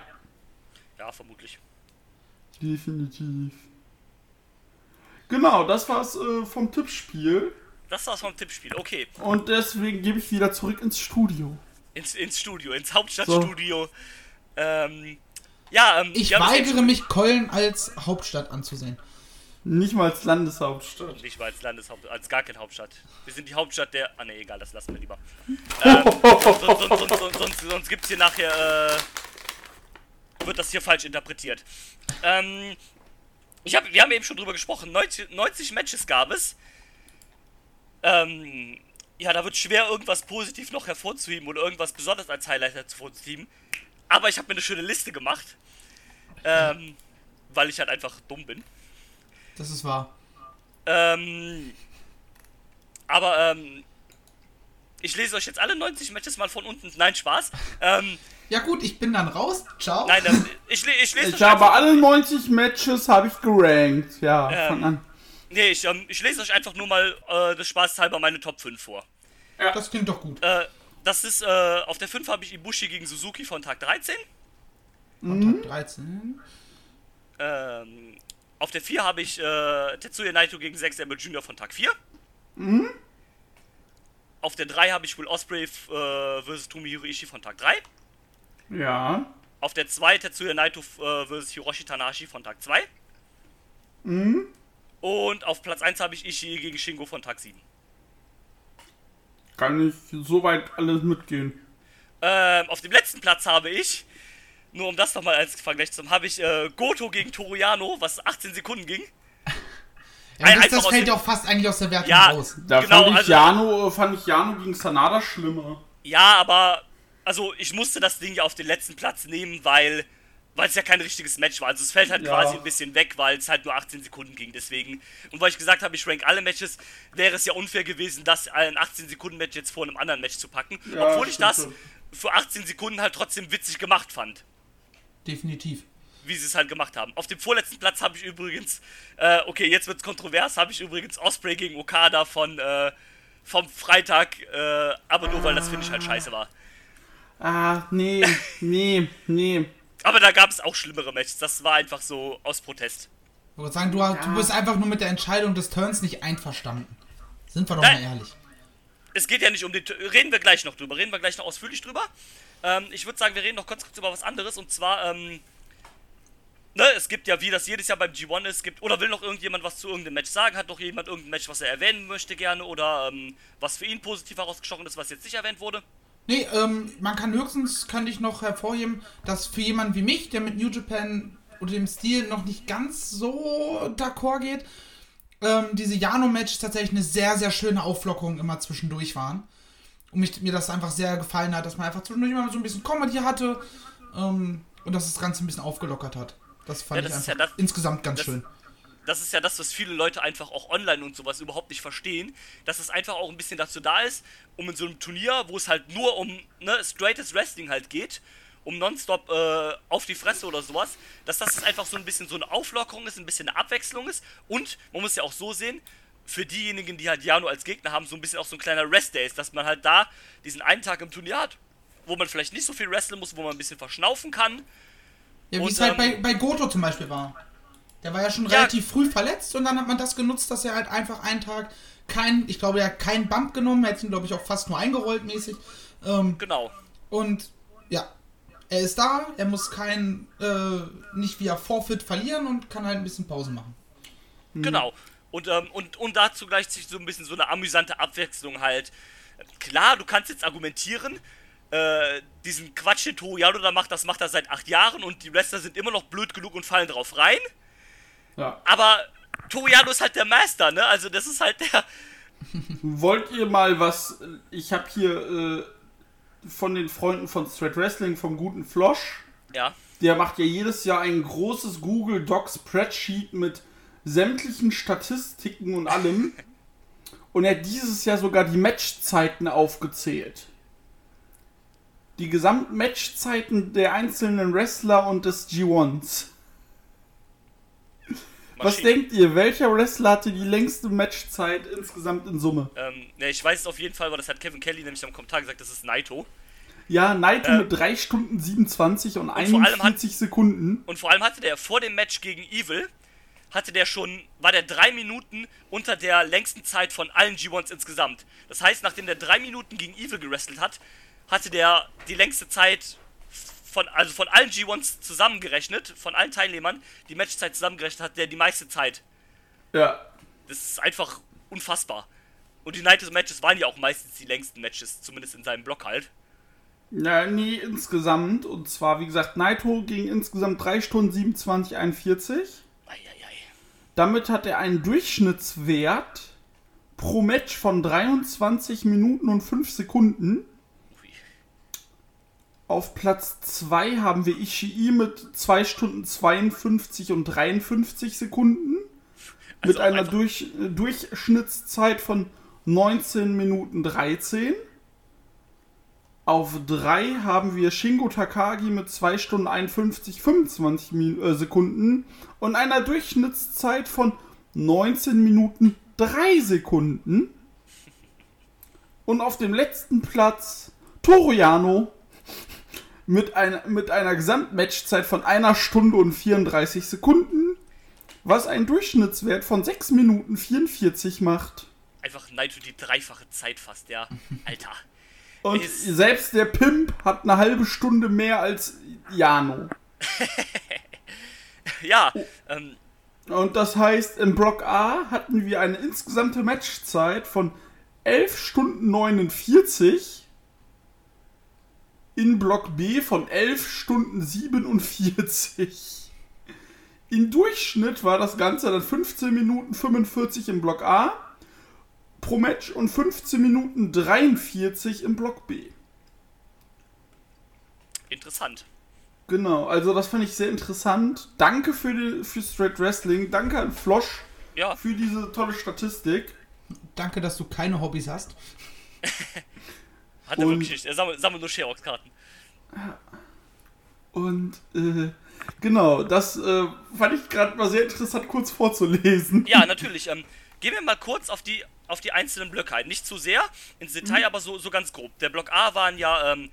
Ja, vermutlich. definitiv. Genau, das war's äh, vom Tippspiel. Das war's vom Tippspiel. Okay. Und deswegen gebe ich wieder zurück ins Studio. Ins, ins Studio, ins Hauptstadtstudio. Ähm, ja, ähm, Ich weigere mich, Köln als Hauptstadt anzusehen. Nicht mal als Landeshauptstadt. Nicht mal als Landeshaupt, als gar keine Hauptstadt. Wir sind die Hauptstadt der. Ah ne, egal, das lassen wir lieber. ähm, sonst, sonst, sonst, sonst, sonst, sonst gibt's hier nachher. Äh, wird das hier falsch interpretiert. Ähm, ich hab, wir haben eben schon drüber gesprochen. 90, 90 Matches gab es. Ähm, ja, da wird schwer irgendwas positiv noch hervorzuheben oder irgendwas besonders als Highlight hervorzuheben. Aber ich habe mir eine schöne Liste gemacht. Ähm, weil ich halt einfach dumm bin. Das ist wahr. Ähm, aber ähm, ich lese euch jetzt alle 90 Matches mal von unten. Nein, Spaß. Ähm, Ja gut, ich bin dann raus. Ciao. nein, ähm, ich, le- ich lese Ich euch habe einfach, alle 90 Matches habe ich gerankt. Ja, Ähm. fang an. nee, ich, ähm, ich lese euch einfach nur mal äh, des Spaß halber meine Top 5 vor. Das klingt doch gut. Äh, das ist, äh, auf der 5 habe ich Ibushi gegen Suzuki von Tag 13. Kontakt 13. Ähm, auf der 4 habe ich äh, Tetsuya Naito gegen Zack Sabre Jr. von Tag 4. Auf der 3 habe ich Will Ospreay äh, vs. Tomohiro Ishii von Tag 3. Ja. Auf der 2 Tetsuya Naito äh, vs. Hiroshi Tanahashi von Tag 2. Und auf Platz 1 habe ich Ishii gegen Shingo von Tag 7. Kann ich soweit alles mitgehen. Ähm, auf dem letzten Platz habe ich, nur um das nochmal als Vergleich zu haben, habe ich äh, Goto gegen Toriano, was 18 Sekunden ging. Ja, Ein- das, das fällt dem- auch fast eigentlich aus der Wertung Ja. raus. Da Genau, fand ich also- Jano, fand ich Jano gegen Sanada schlimmer. Ja, aber, also ich musste das Ding ja auf den letzten Platz nehmen, weil weil es ja kein richtiges Match war. Also es fällt halt Ja. quasi ein bisschen weg, weil es halt nur 18 Sekunden ging. Deswegen, und weil ich gesagt habe, ich rank alle Matches, wäre es ja unfair gewesen, das ein 18 Sekunden Match jetzt vor einem anderen Match zu packen. Ja, obwohl ich das schon. für 18 Sekunden halt trotzdem witzig gemacht fand. Definitiv. wie sie es halt gemacht haben. Auf dem vorletzten Platz habe ich übrigens, äh, okay, jetzt wird's kontrovers, habe ich übrigens Osprey gegen Okada von äh, vom Freitag, äh, aber nur weil das Finish halt scheiße war. Ah, nee, nee, nee. Aber da gab es auch schlimmere Matches. Das war einfach so aus Protest. Ich würde sagen, du, du bist einfach nur mit der Entscheidung des Turns nicht einverstanden. Sind wir doch Nein. mal ehrlich. Es geht ja nicht um den. Reden wir gleich noch drüber. Reden wir gleich noch ausführlich drüber. Ähm, ich würde sagen, wir reden noch kurz, kurz über was anderes. Und zwar, ähm, ne, es gibt ja, wie das jedes Jahr beim G1 ist, gibt. Oder will noch irgendjemand was zu irgendeinem Match sagen? Hat doch jemand irgendein Match, was er erwähnen möchte gerne? Oder ähm, was für ihn positiv herausgestochen ist, was jetzt nicht erwähnt wurde? Nee, ähm, man kann höchstens, kann ich noch hervorheben, dass für jemanden wie mich, der mit New Japan oder dem Stil noch nicht ganz so d'accord geht, ähm, diese Jano-Matches tatsächlich eine sehr, sehr schöne Auflockerung immer zwischendurch waren. Und mich, mir das einfach sehr gefallen hat, dass man einfach zwischendurch immer so ein bisschen Comedy hatte ähm, und dass das Ganze ein bisschen aufgelockert hat. Das fand Ja, ich das ist einfach ja das- insgesamt ganz das- schön. Das ist ja das, was viele Leute einfach auch online und sowas überhaupt nicht verstehen, dass es einfach auch ein bisschen dazu da ist, um in so einem Turnier, wo es halt nur um ne, straightes Wrestling halt geht, um nonstop äh, auf die Fresse oder sowas, dass das einfach so ein bisschen so eine Auflockerung ist, ein bisschen eine Abwechslung ist und man muss ja auch so sehen, für diejenigen, die halt Jano als Gegner haben, so ein bisschen auch so ein kleiner Rest-Day ist, dass man halt da diesen einen Tag im Turnier hat, wo man vielleicht nicht so viel wrestlen muss, wo man ein bisschen verschnaufen kann. Ja, wie es halt bei, ähm, bei Goto zum Beispiel war. Der war ja schon Ja. relativ früh verletzt und dann hat man das genutzt, dass er halt einfach einen Tag kein, ich glaube, er hat keinen Bump genommen, er hat ihn, glaube ich, auch fast nur eingerollt mäßig. Ähm, Genau. und ja, er ist da, er muss kein, äh, nicht via Forfeit verlieren und kann halt ein bisschen Pause machen. Genau. Und, ähm, und, und dazu gleicht sich so ein bisschen so eine amüsante Abwechslung halt. Klar, du kannst jetzt argumentieren, äh, diesen Quatsch, den Toriano da macht, das macht er seit acht Jahren und die Wrestler sind immer noch blöd genug und fallen drauf rein. Ja. Aber Toriano ist halt der Master, ne? Also das ist halt der. Wollt ihr mal was? Ich habe hier äh, von den Freunden von Straight Wrestling vom guten Flosch. Ja. Der macht ja jedes Jahr ein großes Google Doc Spreadsheet mit sämtlichen Statistiken und allem. Und er hat dieses Jahr sogar die Matchzeiten aufgezählt. Die gesamten Matchzeiten der einzelnen Wrestler und des G1s. Was denkt ihr, welcher Wrestler hatte die längste Matchzeit insgesamt in Summe? Ähm, ne, ich weiß es auf jeden Fall, weil das hat Kevin Kelly nämlich am Kommentar gesagt, das ist Naito. Ja, Naito Äh, mit 3 Stunden 27 und, vor allem hat- 41 Sekunden. Und vor allem hatte der vor dem Match gegen Evil, hatte der schon, war der drei Minuten unter der längsten Zeit von allen G1s insgesamt. Das heißt, nachdem der drei Minuten gegen Evil gewrestelt hat, hatte der die längste Zeit von, also von allen G1s zusammengerechnet, von allen Teilnehmern, die Matchzeit zusammengerechnet hat, der die meiste Zeit. Ja. Das ist einfach unfassbar. Und die Night Matches waren ja auch meistens die längsten Matches, zumindest in seinem Block halt. Ja, nee, insgesamt. Und zwar, wie gesagt, Naito ging insgesamt 3 Stunden 27, 41. Eieiei. Damit hat er einen Durchschnittswert pro Match von 23 Minuten und 5 Sekunden. Auf Platz 2 haben wir Ishii mit 2 Stunden 52 und 53 Sekunden. Mit Also einer einfach- Durch, Durchschnittszeit von 19 Minuten 13. Auf 3 haben wir Shingo Takagi mit 2 Stunden 51, 25 Min äh, Sekunden und einer Durchschnittszeit von 19 Minuten 3 Sekunden. Und auf dem letzten Platz Toriano mit einer, mit einer Gesamtmatchzeit von einer Stunde und 34 Sekunden, was einen Durchschnittswert von 6 Minuten 44 macht. Einfach Naito die dreifache Zeit fast, ja. Alter. Und Ist- selbst der Pimp hat eine halbe Stunde mehr als Jano. Ja, ähm, Und das heißt, im Block A hatten wir eine insgesamte Matchzeit von 11 Stunden 49. In Block B von 11 Stunden 47. Im Durchschnitt war das Ganze dann 15 Minuten 45 im Block A pro Match und 15 Minuten 43 im Block B. interessant. Genau, also das fand ich sehr interessant. Danke für, die, für Straight Wrestling. Danke an Flosch Ja, für diese tolle Statistik. Danke, dass du keine Hobbys hast. hat er Und- wirklich nicht. Er sammelt, sammelt nur Xerox-Karten. Und äh, genau, das äh, fand ich gerade mal sehr interessant kurz vorzulesen. Ja, natürlich. Ähm, gehen wir mal kurz auf die, auf die einzelnen Blöcke ein. Nicht zu sehr ins Detail, aber so, so ganz grob. Der Block A waren ja ähm,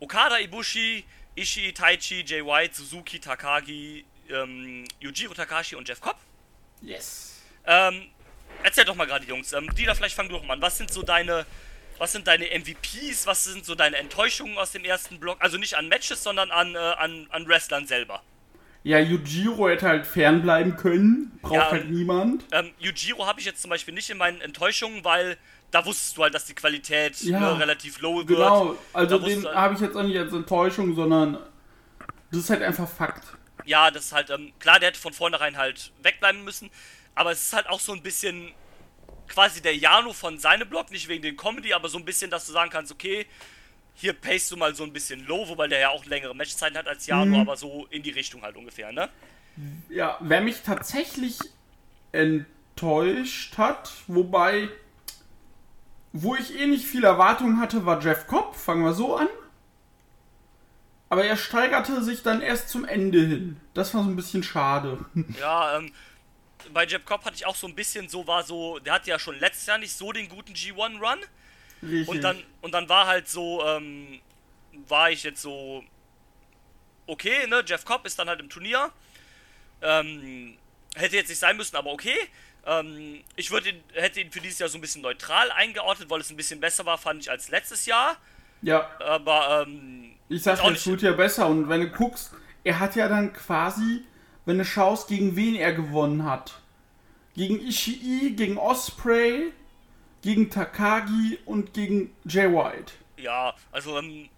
Okada, Ibushi, Ishii, Taichi, Jay White, Suzuki, Takagi, ähm, Yujiro Takashi und Jeff Cobb. Yes. Ähm, erzähl doch mal gerade, Jungs. Ähm, Dieter, vielleicht fang du doch mal an. Was sind so deine, was sind deine MVPs? Was sind so deine Enttäuschungen aus dem ersten Block? Also nicht an Matches, sondern an, äh, an, an Wrestlern selber. Ja, Yujiro hätte halt fernbleiben können. Braucht Ja, halt niemand. Ähm, Yujiro habe ich jetzt zum Beispiel nicht in meinen Enttäuschungen, weil da wusstest du halt, dass die Qualität Ja, ne, relativ low wird. Genau, also den halt- habe ich jetzt auch nicht als Enttäuschung, sondern das ist halt einfach Fakt. Ja, das ist halt, ähm, klar, der hätte von vornherein halt wegbleiben müssen, aber es ist halt auch so ein bisschen quasi der Jano von seinem Blog, nicht wegen den Comedy, aber so ein bisschen, dass du sagen kannst, okay, hier pacest du mal so ein bisschen low, wobei der ja auch längere Matchzeiten hat als Jano, aber so in die Richtung halt ungefähr, ne? Ja, wer mich tatsächlich enttäuscht hat, wobei, wo ich eh nicht viel Erwartung hatte, war Jeff Cobb. Fangen wir so an. Aber er steigerte sich dann erst zum Ende hin. Das war so ein bisschen schade. Ja, ähm, bei Jeb Cobb hatte ich auch so ein bisschen so, war so, der hatte ja schon letztes Jahr nicht so den guten G1-Run. Richtig. Und dann, und dann war halt so, ähm, war ich jetzt so, okay, ne, Jeff Cobb ist dann halt im Turnier. Ähm, hätte jetzt nicht sein müssen, aber okay. Ähm, ich würde ihn, hätte ihn für dieses Jahr so ein bisschen neutral eingeordnet, weil es ein bisschen besser war, fand ich, als letztes Jahr. Ja, Aber, ähm, ich sag nicht- wird ja besser. Und wenn du guckst, er hat ja dann quasi, wenn du schaust, gegen wen er gewonnen hat. Gegen Ishii, gegen Osprey, gegen Takagi und gegen Jay White. ja, also, ähm,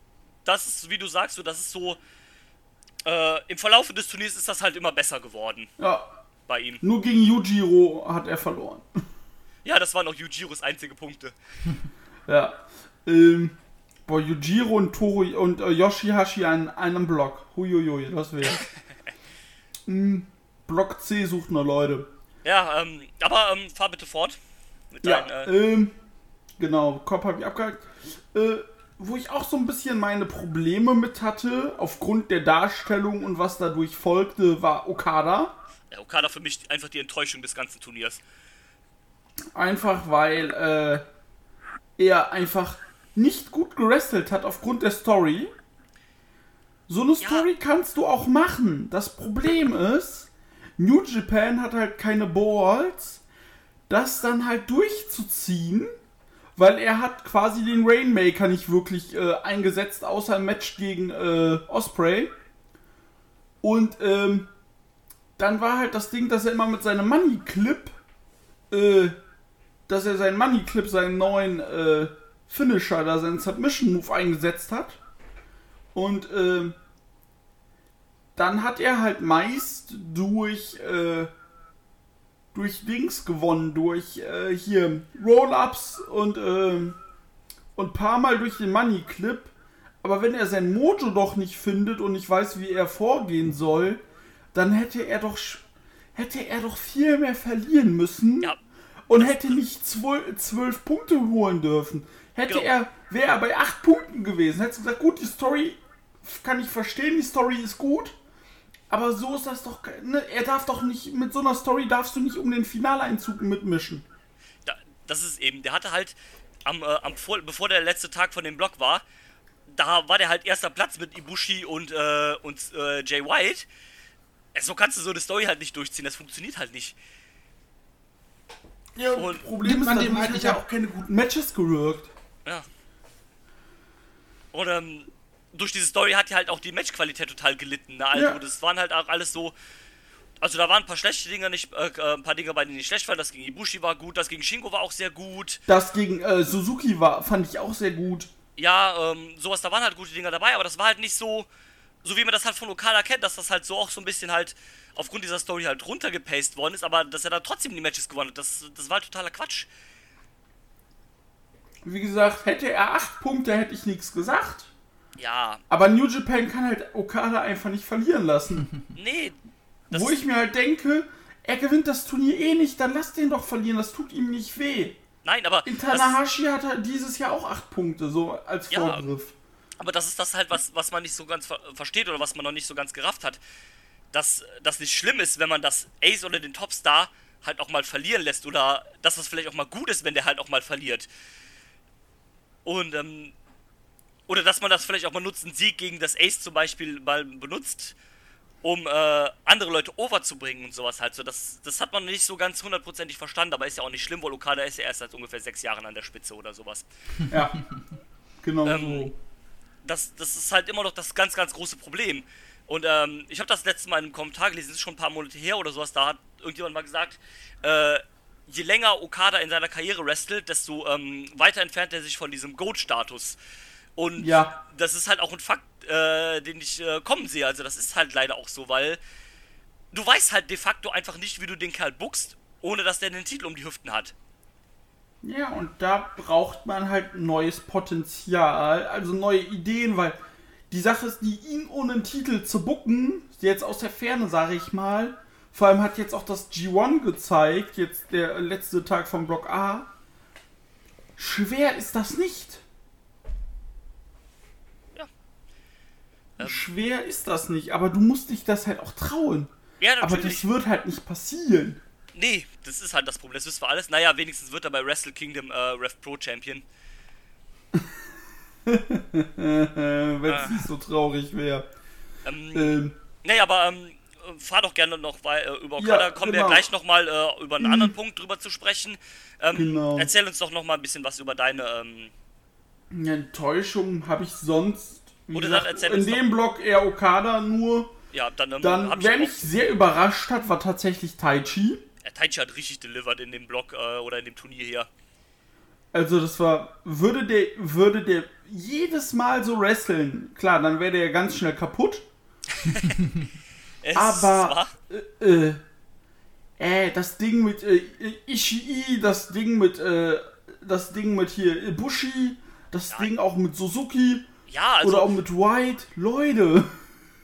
das ist, wie du sagst, so, das ist so, äh, im Verlauf des Turniers ist das halt immer besser geworden Ja, bei ihm. nur gegen Yujiro hat er verloren. Ja, das waren auch Yujiros einzige Punkte. Ja. Ähm, boah, Yujiro und Toru und äh, Yoshihashi an einem Block. Huiuiui, das wäre. Hm, Block C sucht noch Leute. Ja, ähm, aber, ähm, fahr bitte fort. Mit Ja, deinen, äh, ähm, genau, Kopf habe ich abgehakt. Äh, wo ich auch so ein bisschen meine Probleme mit hatte, aufgrund der Darstellung und was dadurch folgte, war Okada. ja, Okada für mich einfach die Enttäuschung des ganzen Turniers. Einfach weil äh, er einfach nicht gut gerestelt hat aufgrund der Story. So eine. Story kannst du auch machen. Das Problem ist, New Japan hat halt keine Balls, das dann halt durchzuziehen, weil er hat quasi den Rainmaker nicht wirklich äh, eingesetzt, außer im Match gegen äh, Osprey. Und ähm, dann war halt das Ding, dass er immer mit seinem Money Clip äh, dass er seinen Money Clip, seinen neuen äh, Finisher, da seinen Submission Move eingesetzt hat. Und ähm, dann hat er halt meist durch äh, durch Dings gewonnen, durch äh, hier Roll-Ups und ähm, und paar Mal durch den Money Clip. Aber wenn er sein Mojo doch nicht findet und nicht weiß, wie er vorgehen soll, dann hätte er doch hätte er doch viel mehr verlieren müssen Ja, und hätte nicht zwölf, zwölf Punkte holen dürfen. Hätte Genau. er, wäre er bei acht Punkten gewesen, hätte gesagt, gut, die Story kann ich verstehen, die Story ist gut, aber so ist das doch, ne, er darf doch nicht, mit so einer Story darfst du nicht um den Finaleinzug mitmischen. da, das ist eben, der hatte halt am, äh, am vor, bevor der letzte Tag von dem Block war, da war der halt erster Platz mit Ibushi und, äh, und äh, Jay White. Äh, So kannst du so eine Story halt nicht durchziehen, das funktioniert halt nicht. Ja, Und das Problem ist, man dadurch dem eigentlich ja ab- auch keine guten Matches gewirkt. Ja. Und ähm, durch diese Story hat ja halt auch die Matchqualität total gelitten. Ne? Also Ja. das waren halt auch alles so. Also da waren ein paar schlechte Dinge nicht, äh, äh, ein paar Dinge bei denen nicht schlecht waren. Das gegen Ibushi war gut, das gegen Shingo war auch sehr gut. Das gegen äh, Suzuki war, fand ich auch sehr gut. Ja, ähm, sowas, da waren halt gute Dinge dabei, aber das war halt nicht so, so wie man das halt von Okada kennt, dass das halt so auch so ein bisschen halt aufgrund dieser Story halt runtergepaced worden ist, aber dass er dann trotzdem die Matches gewonnen hat, das, das war halt totaler Quatsch. Wie gesagt, hätte er acht Punkte, hätte ich nichts gesagt. Ja, Aber New Japan kann halt Okada einfach nicht verlieren lassen. nee. Wo ich mir halt denke, er gewinnt das Turnier eh nicht, dann lass den doch verlieren, das tut ihm nicht weh. nein, aber In Tanahashi hat er dieses Jahr auch acht Punkte, so als Ja. Vorgriff. aber das ist das halt, was, was man nicht so ganz ver versteht oder was man noch nicht so ganz gerafft hat. Dass das nicht schlimm ist, wenn man das Ace oder den Topstar halt auch mal verlieren lässt oder dass das vielleicht auch mal gut ist, wenn der halt auch mal verliert. Und, ähm, oder dass man das vielleicht auch mal nutzt, einen Sieg gegen das Ace zum Beispiel mal benutzt, um äh, andere Leute overzubringen und sowas halt so. Das, das hat man nicht so ganz hundertprozentig verstanden, aber ist ja auch nicht schlimm, weil Okada ist ja erst seit ungefähr sechs Jahren an der Spitze oder sowas. Ja. Genau Ähm, so. das, das ist halt immer noch das ganz, ganz große Problem. Und ähm, ich habe das letzte Mal in einem Kommentar gelesen, das ist schon ein paar Monate her oder sowas, da hat irgendjemand mal gesagt, äh, je länger Okada in seiner Karriere wrestelt, desto ähm, weiter entfernt er sich von diesem Goat-Status. Und Ja. das ist halt auch ein Fakt, äh, den ich äh, kommen sehe. Also das ist halt leider auch so, weil du weißt halt de facto einfach nicht, wie du den Kerl buchst, ohne dass der den Titel um die Hüften hat. Ja, und da braucht man halt neues Potenzial, also neue Ideen, weil die Sache ist, die ihn ohne einen Titel zu bucken, jetzt aus der Ferne, sage ich mal, vor allem hat jetzt auch das G1 gezeigt, jetzt der letzte Tag vom Block A, schwer ist das nicht. Ähm. Schwer ist das nicht, aber du musst dich das halt auch trauen. Ja, Aber natürlich. das wird halt nicht passieren. Nee, das ist halt das Problem. Das wissen wir alles. Naja, wenigstens wird er bei Wrestle Kingdom äh, Rev Pro Champion. Wenn es Ah. nicht so traurig wäre. Ähm, Ähm, naja, aber ähm, fahr doch gerne noch weil, äh, über Okada. Ja, Kommen genau. wir gleich nochmal äh, über einen Mhm. anderen Punkt drüber zu sprechen. Ähm, Genau. Erzähl uns doch nochmal ein bisschen was über deine. Ähm, Eine Enttäuschung habe ich sonst. Oder dann gesagt, erzähl in dem Block eher Okada nur. ja, dann, Dann, hab wer ich mich sehr überrascht hat, war tatsächlich Taichi. äh, Taichi hat richtig delivered in dem Block äh, oder in dem Turnier hier. Also das war, würde der, würde der jedes Mal so wresteln, klar, dann wäre der ja ganz schnell kaputt. Es Aber äh, äh, äh, das Ding mit äh, Ishii, das Ding mit, äh, das Ding mit hier Ibushi, das Ja. Ding auch mit Suzuki ja, also oder auch mit White, Leute.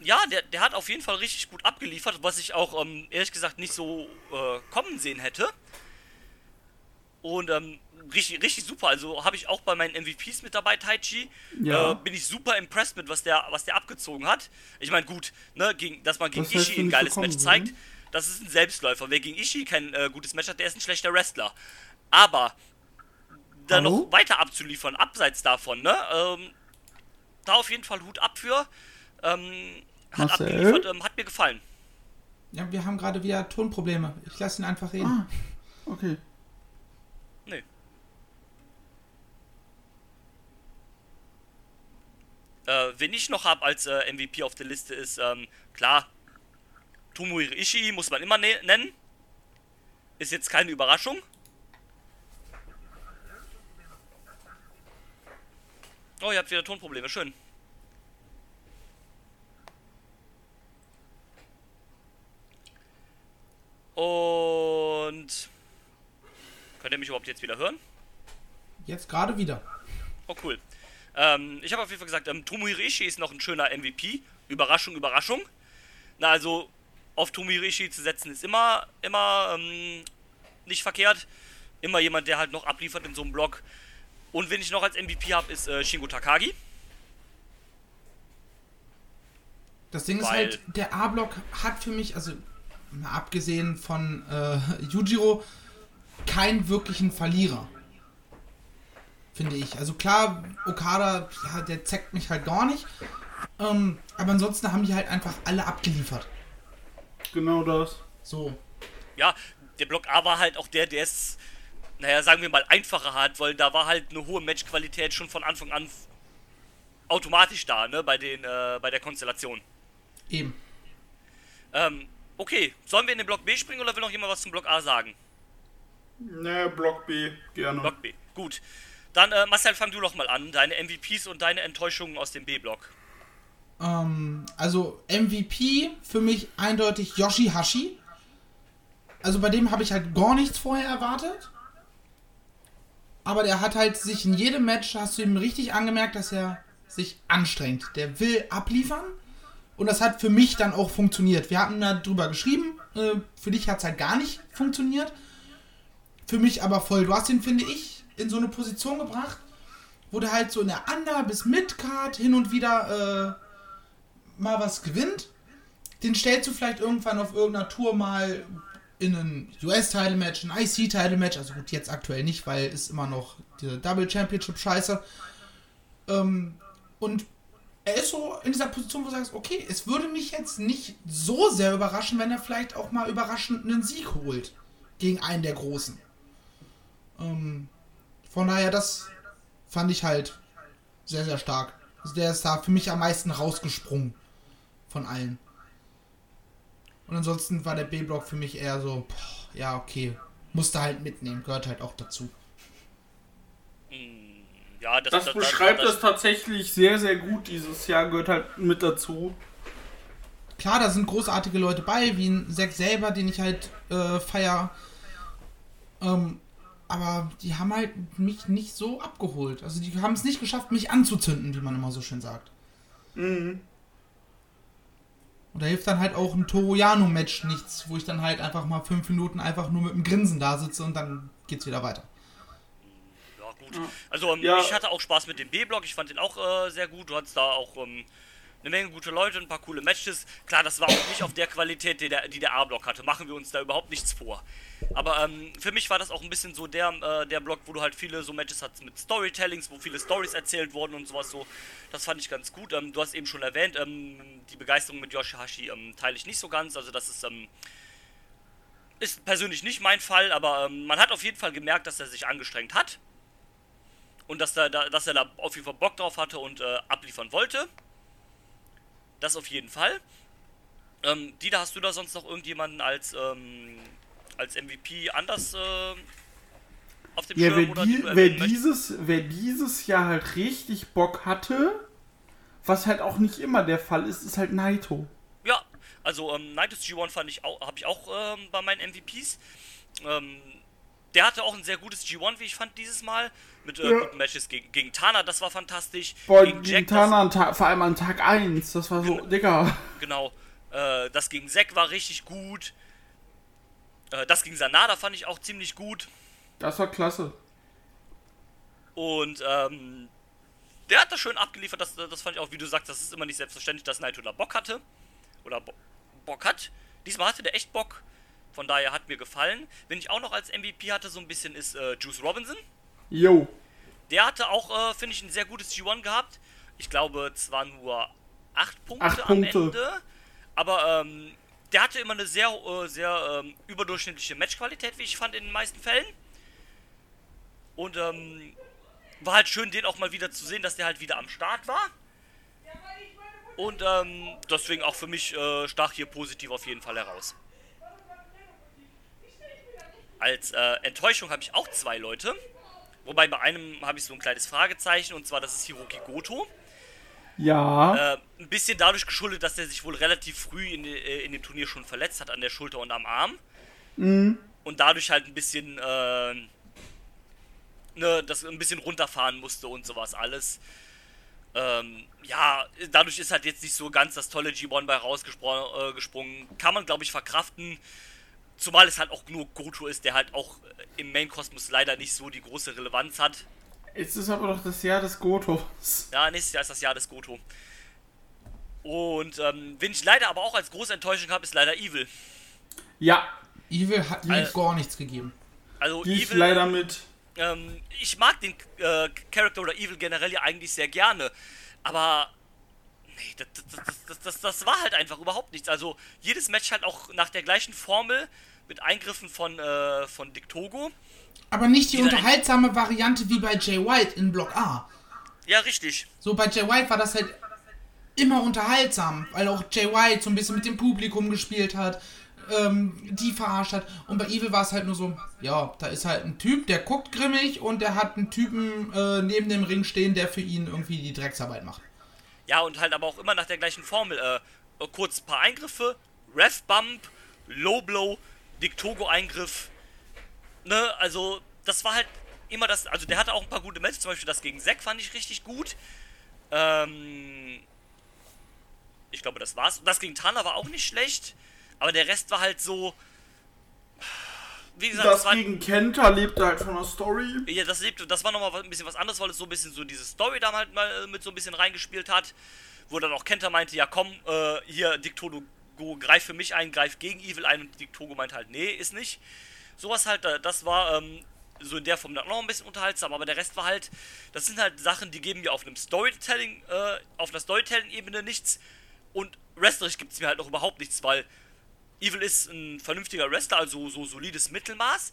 Ja, der, der hat auf jeden Fall richtig gut abgeliefert, was ich auch ähm, ehrlich gesagt nicht so äh, kommen sehen hätte. Und ähm, richtig, richtig super. Also habe ich auch bei meinen MVPs mit dabei, Taichi. Ja. Äh, bin ich super impressed mit, was der, was der abgezogen hat. Ich meine, gut, ne, gegen, dass man gegen Das heißt, Ishii ein geiles Match zeigt, ne? das ist ein Selbstläufer. Wer gegen Ishii kein äh, gutes Match hat, der ist ein schlechter Wrestler. Aber da Hallo? noch weiter abzuliefern, abseits davon, ne? Ähm, da auf jeden Fall Hut ab für. Ähm, hat Marcel? abgeliefert, ähm, hat mir gefallen. Ja, wir haben gerade wieder Tonprobleme. Ich lasse ihn einfach reden. Ah, okay. Nee. Äh, wen ich noch habe als äh, MVP auf der Liste ist, ähm, klar, Tomohiro Ishii muss man immer ne nennen. Ist jetzt keine Überraschung. Oh, ihr habt wieder Tonprobleme, schön. Und könnt ihr mich überhaupt jetzt wieder hören? Jetzt gerade wieder. Oh, cool. Ähm, ich habe auf jeden Fall gesagt, ähm, Tomohiro Ishii ist noch ein schöner MVP. Überraschung, Überraschung. Na, also, auf Tomohiro Ishii zu setzen ist immer, immer ähm, nicht verkehrt. Immer jemand, der halt noch abliefert in so einem Block. Und wen ich noch als MVP habe, ist äh, Shingo Takagi. Das Ding ist Weil- halt, der A-Block hat für mich, also mal abgesehen von äh, Yujiro, keinen wirklichen Verlierer. Finde ich. Also klar, Okada, ja, der zeckt mich halt gar nicht. Ähm, aber ansonsten haben die halt einfach alle abgeliefert. Genau das. So. Ja, der Block A war halt auch der, der es, naja, sagen wir mal, einfacher hat, weil da war halt eine hohe Matchqualität schon von Anfang an automatisch da, ne, bei den, äh, bei der Konstellation. Eben. Ähm, okay, sollen wir in den Block B springen oder will noch jemand was zum Block A sagen? Ne, Block B, gerne. Block B, gut. Dann, äh, Marcel, fang du doch mal an. Deine MVPs und deine Enttäuschungen aus dem B-Block. Ähm, also MVP für mich eindeutig Yoshihashi. Also bei dem habe ich halt gar nichts vorher erwartet. Aber der hat halt sich in jedem Match, hast du ihm richtig angemerkt, dass er sich anstrengt. Der will abliefern. Und das hat für mich dann auch funktioniert. Wir hatten darüber geschrieben. Äh, für dich hat es halt gar nicht funktioniert. Für mich aber voll. Du hast ihn, finde ich, in so eine Position gebracht, wo der halt so in der Under- bis Mid-Card hin und wieder äh, mal was gewinnt. Den stellst du vielleicht irgendwann auf irgendeiner Tour mal in ein US-Title-Match, ein IC-Title-Match. Also gut, jetzt aktuell nicht, weil ist immer noch diese Double Championship-Scheiße. Ähm, und er ist so in dieser Position, wo du sagst, okay, es würde mich jetzt nicht so sehr überraschen, wenn er vielleicht auch mal überraschend einen Sieg holt gegen einen der Großen. Ähm, von daher, das fand ich halt sehr, sehr stark. Also der ist da für mich am meisten rausgesprungen von allen. Und ansonsten war der B-Block für mich eher so, boah, ja, okay, musste halt mitnehmen, gehört halt auch dazu. Hm, ja, das, Das beschreibt es tatsächlich sehr, sehr gut dieses Jahr, gehört halt mit dazu. Klar, da sind großartige Leute bei, wie ein Zack selber, den ich halt äh, feier. Ähm, aber die haben halt mich nicht so abgeholt. Also die haben es nicht geschafft, mich anzuzünden, wie man immer so schön sagt. Mhm. Und da hilft dann halt auch ein Toroyano-Match nichts, wo ich dann halt einfach mal fünf Minuten einfach nur mit dem Grinsen da sitze und dann geht's wieder weiter. Ja, gut. Also, ähm, Ja. ich hatte auch Spaß mit dem B-Block. Ich fand den auch äh, sehr gut. Du hattest da auch ähm, eine Menge gute Leute, ein paar coole Matches. Klar, das war auch nicht auf der Qualität, die der, der A-Block hatte. Machen wir uns da überhaupt nichts vor. Aber ähm, für mich war das auch ein bisschen so der, äh, der Block, wo du halt viele so Matches hattest mit Storytellings, wo viele Stories erzählt wurden und sowas so. Das fand ich ganz gut. Ähm, du hast eben schon erwähnt, ähm, die Begeisterung mit Yoshihashi ähm, teile ich nicht so ganz. Also das ist, ähm, ist persönlich nicht mein Fall, aber ähm, man hat auf jeden Fall gemerkt, dass er sich angestrengt hat. Und dass, er da, dass er da auf jeden Fall Bock drauf hatte und äh, abliefern wollte. Das auf jeden Fall. Ähm, Dieter, hast du da sonst noch irgendjemanden als, ähm, als MVP anders äh, auf dem Ja, Schirm? wer, oder die, wer, dieses, wer dieses Jahr halt richtig Bock hatte, was halt auch nicht immer der Fall ist, ist halt Naito. Ja, also ähm, Nightus G1 fand ich auch, habe ich auch ähm, bei meinen MVPs. Ähm, der hatte auch ein sehr gutes G1, wie ich fand, dieses Mal. Mit äh, Ja. guten Matches gegen, gegen Tana, das war fantastisch. Boah, gegen gegen Jack, das- Tana an Tag, vor allem an Tag 1, das war so, Digga. Genau. Äh, das gegen Zack war richtig gut. Äh, das gegen Sanada fand ich auch ziemlich gut. Das war klasse. Und ähm, der hat das schön abgeliefert. Das, das fand ich auch, wie du sagst, das ist immer nicht selbstverständlich, dass Naito da Bock hatte. Oder Bo Bock hat. Diesmal hatte der echt Bock. Von daher hat mir gefallen. Wenn ich auch noch als MVP hatte, so ein bisschen ist äh, Juice Robinson. Yo. Der hatte auch, äh, finde ich, ein sehr gutes G1 gehabt. Ich glaube, zwar nur 8 Punkte Acht am Punkte. Ende, aber ähm, der hatte immer eine sehr, äh, sehr ähm, überdurchschnittliche Matchqualität, wie ich fand, in den meisten Fällen. Und ähm, war halt schön, den auch mal wieder zu sehen, dass der halt wieder am Start war. Und ähm, deswegen auch für mich äh, stach hier positiv auf jeden Fall heraus. Als äh, Enttäuschung habe ich auch zwei Leute. Wobei bei einem habe ich so ein kleines Fragezeichen und zwar das ist Hiroki Goto. Ja. Äh, ein bisschen dadurch geschuldet, dass er sich wohl relativ früh in, äh, in dem Turnier schon verletzt hat an der Schulter und am Arm. Und dadurch halt ein bisschen, äh, ne, das ein bisschen runterfahren musste und sowas alles. Ähm, ja, dadurch ist halt jetzt nicht so ganz das tolle G1 bei rausgesprungen. Äh. Kann man, glaube ich, verkraften. Zumal es halt auch nur Goto ist, der halt auch äh, im Main-Kosmos leider nicht so die große Relevanz hat. Jetzt ist aber doch das Jahr des Gotos. Ja, nächstes Jahr ist das Jahr des Goto. Und ähm, wen ich leider aber auch als große Enttäuschung habe, ist leider Evil. Ja, Evil hat mir Also- gar nichts gegeben. Also die ich Evil, leider mit. ähm, ich mag den äh, Charakter oder Evil generell ja eigentlich sehr gerne, aber nee, das, das, das, das, war halt einfach überhaupt nichts. Also jedes Match halt auch nach der gleichen Formel mit Eingriffen von, äh, von Dick Togo. Aber nicht die unterhaltsame Variante wie bei Jay White in Block A. Ja, richtig. So bei Jay White war das halt immer unterhaltsam, weil auch Jay White so ein bisschen mit dem Publikum gespielt hat, ähm, die verarscht hat. Und bei Evil war es halt nur so, ja, da ist halt ein Typ, der guckt grimmig und der hat einen Typen äh, neben dem Ring stehen, der für ihn irgendwie die Drecksarbeit macht. Ja, und halt aber auch immer nach der gleichen Formel. Äh, äh, kurz ein paar Eingriffe, Ref Bump, Low Blow, Dick Togo Eingriff. Ne, also das war halt immer das. Also der hatte auch ein paar gute Matches, zum Beispiel das gegen Zack fand ich richtig gut. Ähm, ich glaube, das war's. Das gegen Tana war auch nicht schlecht, aber der Rest war halt so. Wie gesagt, Das war, gegen Kenta lebte halt von der Story. ja, das, lebte, das war nochmal ein bisschen was anderes, weil es so ein bisschen so diese Story da halt mal äh, mit so ein bisschen reingespielt hat. Wo dann auch Kenta meinte, ja komm, äh, hier, Diktogo, greif für mich ein, greif gegen Evil ein. Und Diktogo meinte halt, nee, ist nicht. Sowas halt, das war ähm, so in der Form dann noch ein bisschen unterhaltsam, aber der Rest war halt, das sind halt Sachen, die geben mir auf einem Storytelling, äh, auf einer Storytelling-Ebene nichts. Und wrestlerisch gibt es mir halt noch überhaupt nichts, weil Evil ist ein vernünftiger Wrestler, also so solides Mittelmaß.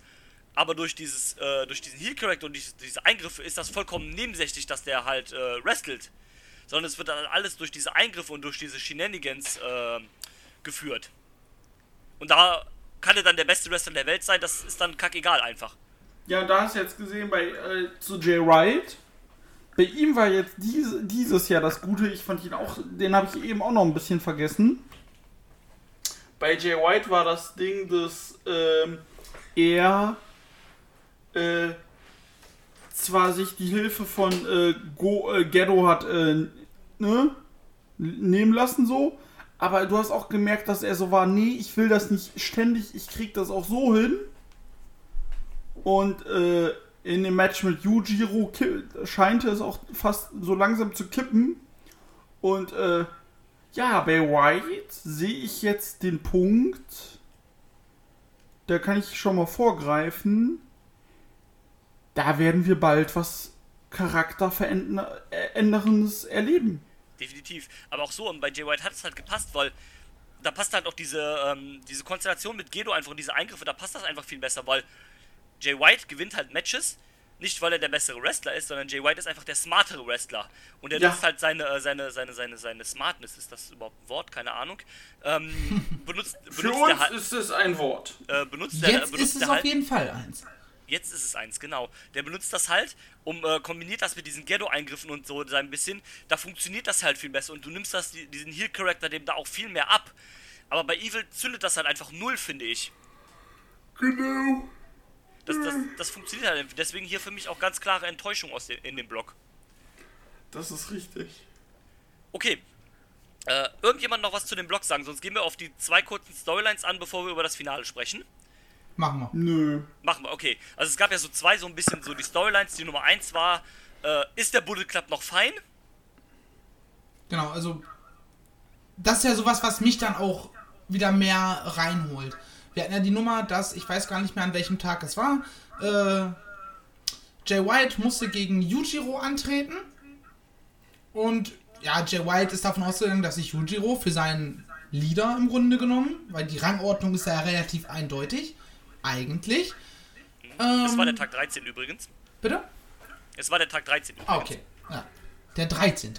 Aber durch dieses, äh, durch diesen Heal-Charakter und diese, diese Eingriffe ist das vollkommen nebensächlich, dass der halt äh, wrestelt. Sondern es wird dann alles durch diese Eingriffe und durch diese Shenanigans äh, geführt. Und da kann er dann der beste Wrestler der Welt sein, das ist dann kackegal einfach. Ja, da hast du jetzt gesehen bei äh, zu Jay Wright. Bei ihm war jetzt diese, dieses Jahr das Gute. Ich fand ihn auch, den habe ich eben auch noch ein bisschen vergessen. Bei Jay White war das Ding, dass ähm, er äh, zwar sich die Hilfe von äh, Go, äh, Ghetto hat äh, ne, nehmen lassen so, aber du hast auch gemerkt, dass er so war, nee, ich will das nicht ständig, ich krieg das auch so hin. Und äh, in dem Match mit Yujiro ki- scheinte es auch fast so langsam zu kippen. Und äh, Ja, bei White sehe ich jetzt den Punkt, da kann ich schon mal vorgreifen, da werden wir bald was Charakterveränderndes erleben. Definitiv. Aber auch so, und bei Jay White hat es halt gepasst, weil da passt halt auch diese, ähm, diese Konstellation mit Gedo einfach und diese Eingriffe, da passt das einfach viel besser, weil Jay White gewinnt halt Matches, nicht weil er der bessere Wrestler ist, sondern Jay White ist einfach der smartere Wrestler. Und er Ja. nutzt halt seine, äh, seine, seine, seine, seine Smartness, ist das überhaupt ein Wort? Keine Ahnung. Ähm, benutzt, Für benutzt uns der halt, ist es ein Wort. äh, benutzt der, Jetzt benutzt ist es der auf halt, jeden Fall eins. Jetzt ist es eins, genau. Der benutzt das halt, um äh, kombiniert das mit diesen Ghetto-Eingriffen und so ein bisschen. Da funktioniert das halt viel besser und du nimmst das, die- diesen Heal-Charakter dem da auch viel mehr ab. Aber bei Evil zündet das halt einfach null, finde ich. Genau. Das, das, das funktioniert halt. nicht. Deswegen hier für mich auch ganz klare Enttäuschung aus dem, in dem Block. Das ist richtig. Okay. Äh, irgendjemand noch was zu dem Block sagen? Sonst gehen wir auf die zwei kurzen Storylines an, bevor wir über das Finale sprechen. Machen wir. Nö. Machen wir, okay. Also es gab ja so zwei, so ein bisschen so die Storylines. Die Nummer eins war, äh, ist der Bullet Club noch fein? Genau, also das ist ja sowas, was mich dann auch wieder mehr reinholt. Wir hatten ja die Nummer, dass, ich weiß gar nicht mehr an welchem Tag es war, äh, Jay White musste gegen Yujiro antreten. Und ja, Jay White ist davon ausgegangen, dass sich Yujiro für seinen Leader im Grunde genommen, weil die Rangordnung ist ja relativ eindeutig, eigentlich. Es war der Ähm, Tag 13 übrigens. Bitte? Es war der Tag 13 übrigens. Ah, okay. Ja. Der 13.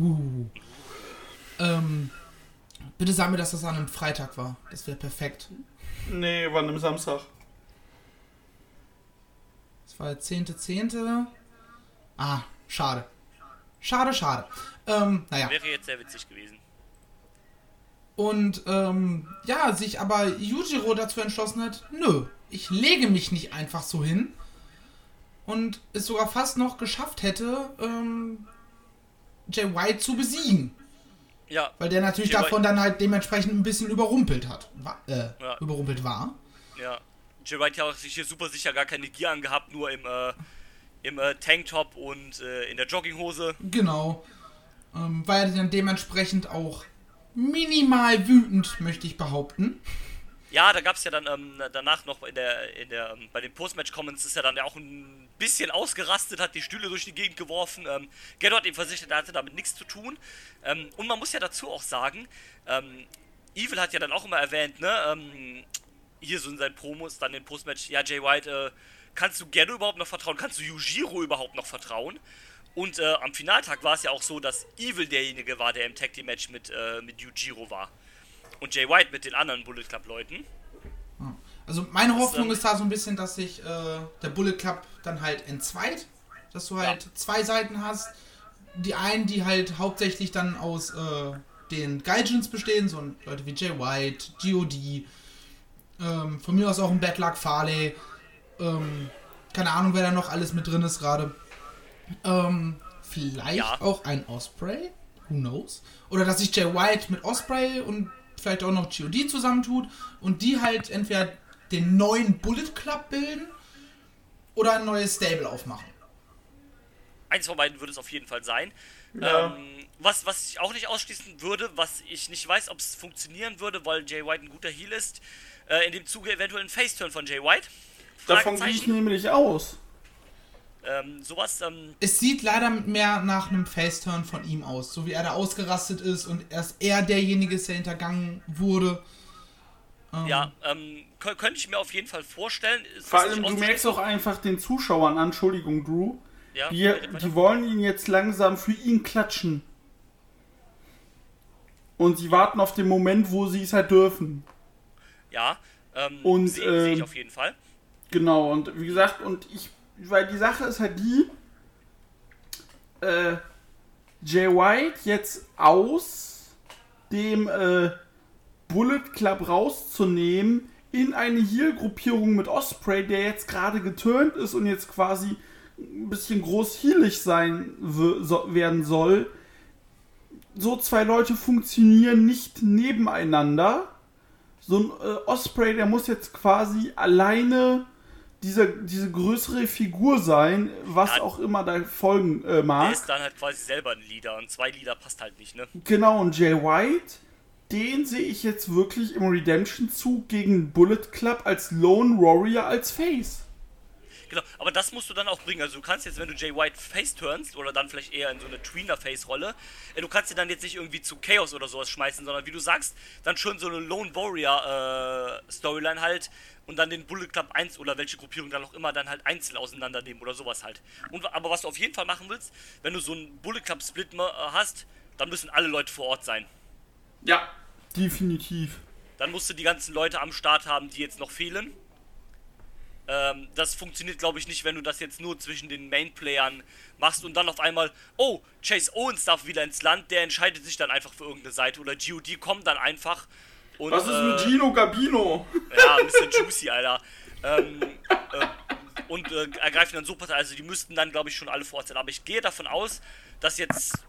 Uh. Ähm, bitte sag mir, dass das an einem Freitag war. Das wäre perfekt. Nee, wann am Samstag? Das war der 10.10. Ah, schade. Schade, schade. Ähm, naja. Wäre jetzt sehr witzig gewesen. Und ähm, ja, sich aber Yujiro dazu entschlossen hat, nö, ich lege mich nicht einfach so hin. Und es sogar fast noch geschafft hätte, ähm, Jay White zu besiegen. Ja, Weil der natürlich Jay davon dann halt dementsprechend ein bisschen überrumpelt hat. Äh, Ja. überrumpelt war. ja. Jay White hat sich hier super sicher gar keine Gier angehabt, nur im, äh, im äh, Tanktop und äh, in der Jogginghose. Genau. Ähm, war er dann dementsprechend auch minimal wütend, möchte ich behaupten. Ja, da gab es ja dann ähm, danach noch in der, in der, ähm, bei den Post-Match-Comments ist er dann ja auch ein bisschen ausgerastet, hat die Stühle durch die Gegend geworfen. Ähm, Ghetto hat ihm versichert, er hatte damit nichts zu tun. Ähm, und man muss ja dazu auch sagen, ähm, Evil hat ja dann auch immer erwähnt, ne, ähm, hier so in seinen Promos, dann den Post-Match, ja, Jay White, äh, kannst du Ghetto überhaupt noch vertrauen? Kannst du Yujiro überhaupt noch vertrauen? Und äh, am Finaltag war es ja auch so, dass Evil derjenige war, der im Tag Team Match mit, äh, mit Yujiro war. Und Jay White mit den anderen Bullet Club Leuten. Also meine Hoffnung ähm, ist da so ein bisschen, dass sich äh, der Bullet Club dann halt entzweit. Dass du halt zwei Seiten hast. Die einen, die halt hauptsächlich dann aus äh, den Gaijins bestehen, so Leute wie Jay White, G.O.D., ähm, von mir aus auch ein Bad Luck Farley, ähm, keine Ahnung, wer da noch alles mit drin ist gerade. Ähm, vielleicht Ja. auch ein Osprey, who knows? Oder dass sich Jay White mit Osprey und vielleicht auch noch G.O.D. zusammentut und die halt entweder den neuen Bullet Club bilden oder ein neues Stable aufmachen. Eins von beiden würde es auf jeden Fall sein. Ja. Ähm, was, was ich auch nicht ausschließen würde, was ich nicht weiß, ob es funktionieren würde, weil Jay White ein guter Heal ist, äh, in dem Zuge eventuell ein Faceturn von Jay White. Davon gehe ich nämlich aus. Ähm, sowas, ähm, Es sieht leider mehr nach einem Faceturn von ihm aus, so wie er da ausgerastet ist und erst er derjenige ist, der hintergangen wurde. Ähm, ja, ähm, kö- könnte ich mir auf jeden Fall vorstellen. Ist Vor allem, du merkst auch einfach den Zuschauern an, Entschuldigung, Drew. Ja, Die, die wollen ihn jetzt langsam für ihn klatschen. Und sie warten auf den Moment, wo sie es halt dürfen. ja ähm, Und, sehe seh ich ähm, auf jeden Fall. Genau, und wie gesagt, und ich, weil die Sache ist halt die, äh, Jay White jetzt aus dem äh, Bullet Club rauszunehmen in eine Heal-Gruppierung mit Osprey, der jetzt gerade geturnt ist und jetzt quasi ein bisschen groß healig sein so, werden soll. So zwei Leute funktionieren nicht nebeneinander. So ein äh, Osprey, der muss jetzt quasi alleine diese, diese größere Figur sein, was Ja. auch immer da folgen äh, Der mag. ist dann halt quasi selber ein Leader und zwei Leader passt halt nicht, ne? Genau, und Jay White, den sehe ich jetzt wirklich im Redemption-Zug gegen Bullet Club als Lone Warrior als Face. Genau, aber das musst du dann auch bringen. Also du kannst jetzt, wenn du Jay White face turnst oder dann vielleicht eher in so eine Tweener-Face-Rolle, äh, du kannst ihn dann jetzt nicht irgendwie zu Chaos oder sowas schmeißen, sondern wie du sagst, dann schon so eine Lone Warrior-Storyline halt und dann den Bullet Club 1 oder welche Gruppierung dann auch immer dann halt einzeln auseinandernehmen oder sowas halt. Und, aber was du auf jeden Fall machen willst, wenn du so einen Bullet Club-Split äh, hast, dann müssen alle Leute vor Ort sein. Ja. Definitiv. Dann musst du die ganzen Leute am Start haben, die jetzt noch fehlen. Ähm, das funktioniert, glaube ich, nicht, wenn du das jetzt nur zwischen den Main-Playern machst und dann auf einmal, oh, Chase Owens darf wieder ins Land, der entscheidet sich dann einfach für irgendeine Seite oder GOD kommt dann einfach und. Was ist mit äh, Gino Gabino? Ja, ein bisschen juicy, Alter. Ähm, äh, und äh, ergreifen dann so Partei. Also die müssten dann, glaube ich, schon alle vor Ort sein. Aber ich gehe davon aus, dass jetzt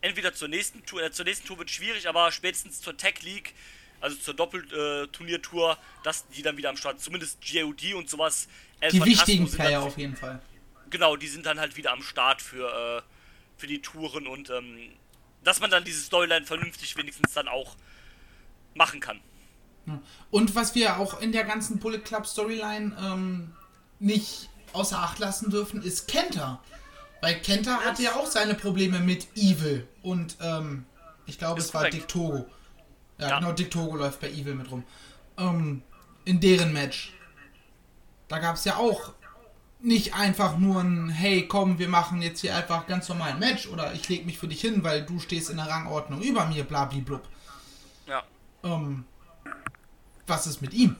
entweder zur nächsten Tour, äh, zur nächsten Tour wird schwierig, aber spätestens zur Tech League, also zur Doppelturniertour, dass die dann wieder am Start, zumindest GOD und sowas. El Die wichtigen Player dann, auf jeden Fall. Genau, die sind dann halt wieder am Start für, äh, für die Touren und ähm, dass man dann diese Storyline vernünftig wenigstens dann auch machen kann. Und was wir auch in der ganzen Bullet Club Storyline ähm, nicht außer Acht lassen dürfen, ist Kenta. Weil Kenta hatte ja auch seine Probleme mit Evil. Und ähm, ich glaube, Ist es war korrekt. Dick Togo. Ja, Ja. genau, Dick Togo läuft bei Evil mit rum. Ähm, in deren Match. Da gab es ja auch nicht einfach nur ein, hey, komm, wir machen jetzt hier einfach ganz normal ein Match oder ich leg mich für dich hin, weil du stehst in der Rangordnung über mir, blablablub. Ja. Ähm, was ist mit ihm?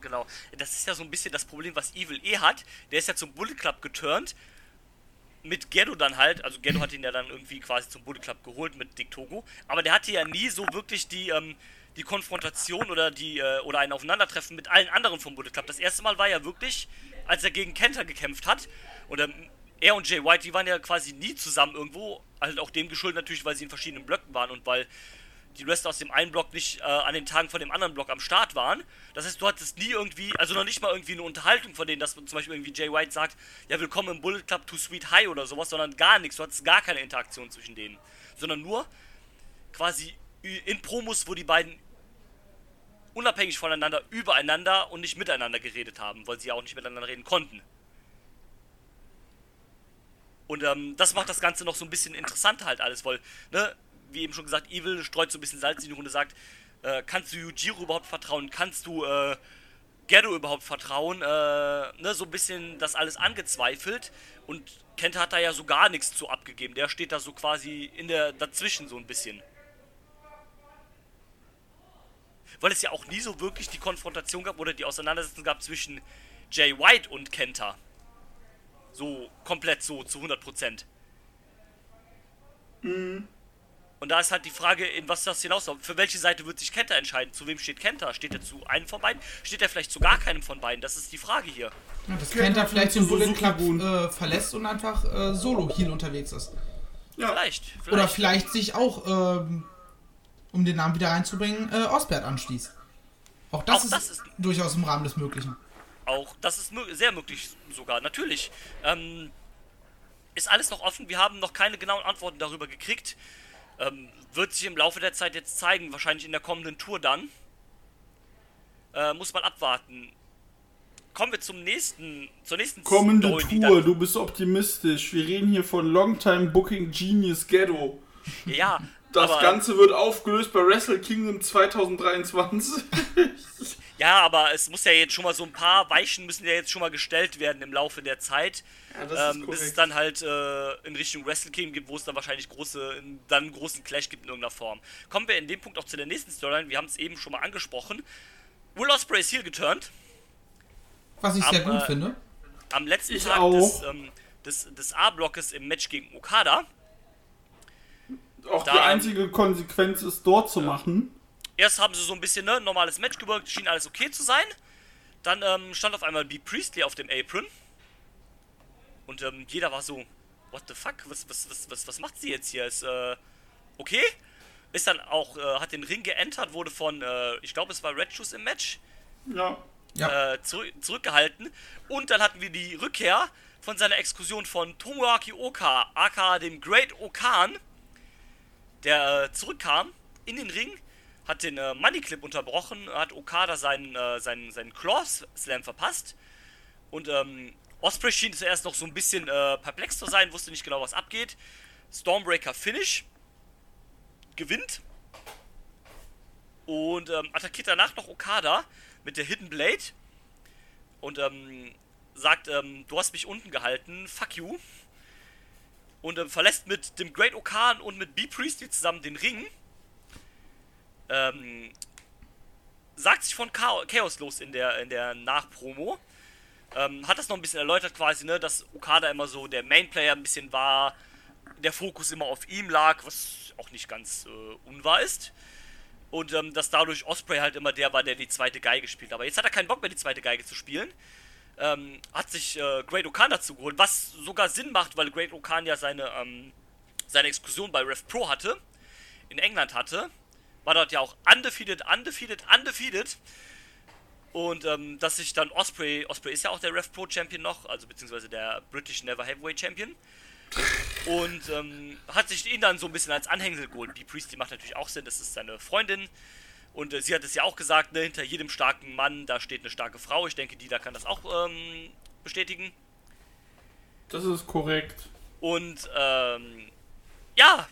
Genau. Das ist ja so ein bisschen das Problem, was Evil eh hat. Der ist ja zum Bullet Club geturnt. Mit Ghetto dann halt. Also Ghetto hat ihn ja dann irgendwie quasi zum Bullet Club geholt mit Dick Togo. Aber der hatte ja nie so wirklich die, ähm, die Konfrontation oder die äh, oder ein Aufeinandertreffen mit allen anderen vom Bullet Club. Das erste Mal war ja wirklich, als er gegen Kenta gekämpft hat. Und ähm, er und Jay White, die waren ja quasi nie zusammen irgendwo. Halt auch dem geschuldet natürlich, weil sie in verschiedenen Blöcken waren und weil die Wrestler aus dem einen Block nicht äh, an den Tagen von dem anderen Block am Start waren. Das heißt, du hattest nie irgendwie, also noch nicht mal irgendwie eine Unterhaltung von denen, dass zum Beispiel irgendwie Jay White sagt, ja, willkommen im Bullet Club to Sweet High oder sowas, sondern gar nichts. Du hattest gar keine Interaktion zwischen denen. Sondern nur quasi in Promos, wo die beiden unabhängig voneinander übereinander und nicht miteinander geredet haben, weil sie ja auch nicht miteinander reden konnten. Und ähm, das macht das Ganze noch so ein bisschen interessanter halt alles, weil, ne, wie eben schon gesagt, Evil streut so ein bisschen Salz in die Runde, sagt, äh, kannst du Yujiro überhaupt vertrauen? Kannst du äh, Gero überhaupt vertrauen? Äh, ne, so ein bisschen das alles angezweifelt. Und Kenta hat da ja so gar nichts zu abgegeben. Der steht da so quasi in der dazwischen so ein bisschen. Weil es ja auch nie so wirklich die Konfrontation gab oder die Auseinandersetzung gab zwischen Jay White und Kenta. So komplett so zu 100 Prozent. Und da ist halt die Frage, in was das hinausläuft. Für welche Seite wird sich Kenta entscheiden? Zu wem steht Kenta? Steht er zu einem von beiden? Steht er vielleicht zu gar keinem von beiden? Das ist die Frage hier. Ja, das Kennt Kenta vielleicht den Bullet Club äh, verlässt und einfach äh, solo-Heal unterwegs ist. Ja. Vielleicht. vielleicht. Oder vielleicht sich auch, ähm, um den Namen wieder reinzubringen, äh, Osbert anschließt. Auch das, Auch ist, das ist- durchaus im Rahmen des Möglichen. Auch das ist mö- sehr möglich sogar, natürlich. Ähm, ist alles noch offen, wir haben noch keine genauen Antworten darüber gekriegt. Ähm, wird sich im Laufe der Zeit jetzt zeigen, wahrscheinlich in der kommenden Tour dann. Äh, muss man abwarten. Kommen wir zum nächsten, zur nächsten Kommende Story, Tour, du bist optimistisch. Wir reden hier von Longtime Booking Genius Ghetto. Ja, Das Ganze wird aufgelöst bei Wrestle Kingdom 2023. ja, aber es muss ja jetzt schon mal so ein paar Weichen müssen ja jetzt schon mal gestellt werden im Laufe der Zeit. Ja, das ähm, bis es dann halt äh, in Richtung Wrestle Kingdom gibt, wo es dann wahrscheinlich große, dann einen großen Clash gibt in irgendeiner Form. Kommen wir in dem Punkt auch zu der nächsten Storyline. Wir haben es eben schon mal angesprochen. Will Ospreay ist hier geturnt. Was ich sehr Aber- gut finde. Am letzten Ich Tag auch. des, ähm, des, des A-Blockes im Match gegen Okada. Auch die Da- einzige Konsequenz ist, dort zu machen. Erst haben sie so ein bisschen ne, normales Match gewirkt, schien alles okay zu sein. Dann ähm, stand auf einmal B. Priestley auf dem Apron. Und ähm, jeder war so, what the fuck, was, was, was, was, was macht sie jetzt hier? Ist, äh, okay. Ist dann auch, äh, hat den Ring geentert, wurde von, äh, ich glaube es war Red Shoes im Match, Ja. Ja. äh, zurück, zurückgehalten. Und dann hatten wir die Rückkehr von seiner Exkursion von Tomoaki Oka, aka dem Great Okan, der äh, zurückkam in den Ring, hat den äh, Money Clip unterbrochen, hat Okada seinen, äh, seinen, seinen Claw Slam verpasst. Und ähm, Osprey schien zuerst noch so ein bisschen äh, perplex zu sein, wusste nicht genau, was abgeht. Stormbreaker Finish. Gewinnt. Und ähm, attackiert danach noch Okada mit der Hidden Blade. Und ähm, sagt, ähm, du hast mich unten gehalten, fuck you. Und ähm, verlässt mit dem Great Okan und mit B Priestley zusammen den Ring. Ähm, sagt sich von Chao- Chaos los in der, in der Nachpromo. Ähm, hat das noch ein bisschen erläutert quasi, ne, dass Okada immer so der Mainplayer ein bisschen war, der Fokus immer auf ihm lag, was auch nicht ganz äh, unwahr ist. Und ähm, dass dadurch Osprey halt immer der war, der die zweite Geige spielt. Aber jetzt hat er keinen Bock mehr, die zweite Geige zu spielen. Ähm, hat sich äh, Great Okan dazu geholt, was sogar Sinn macht, weil Great Okan ja seine, ähm, seine Exkursion bei Rev Pro hatte, in England hatte. War dort ja auch undefeated, undefeated, undefeated. Und ähm, dass sich dann Osprey, Osprey ist ja auch der Rev Pro Champion noch, also beziehungsweise der British Never Heavyweight Champion. Und ähm, hat sich ihn dann so ein bisschen als Anhängsel geholt. Die Priestley macht natürlich auch Sinn, das ist seine Freundin. Und äh, sie hat es ja auch gesagt, ne, hinter jedem starken Mann, da steht eine starke Frau. Ich denke, die da kann das auch ähm, bestätigen. Das ist korrekt. Und ähm, ja,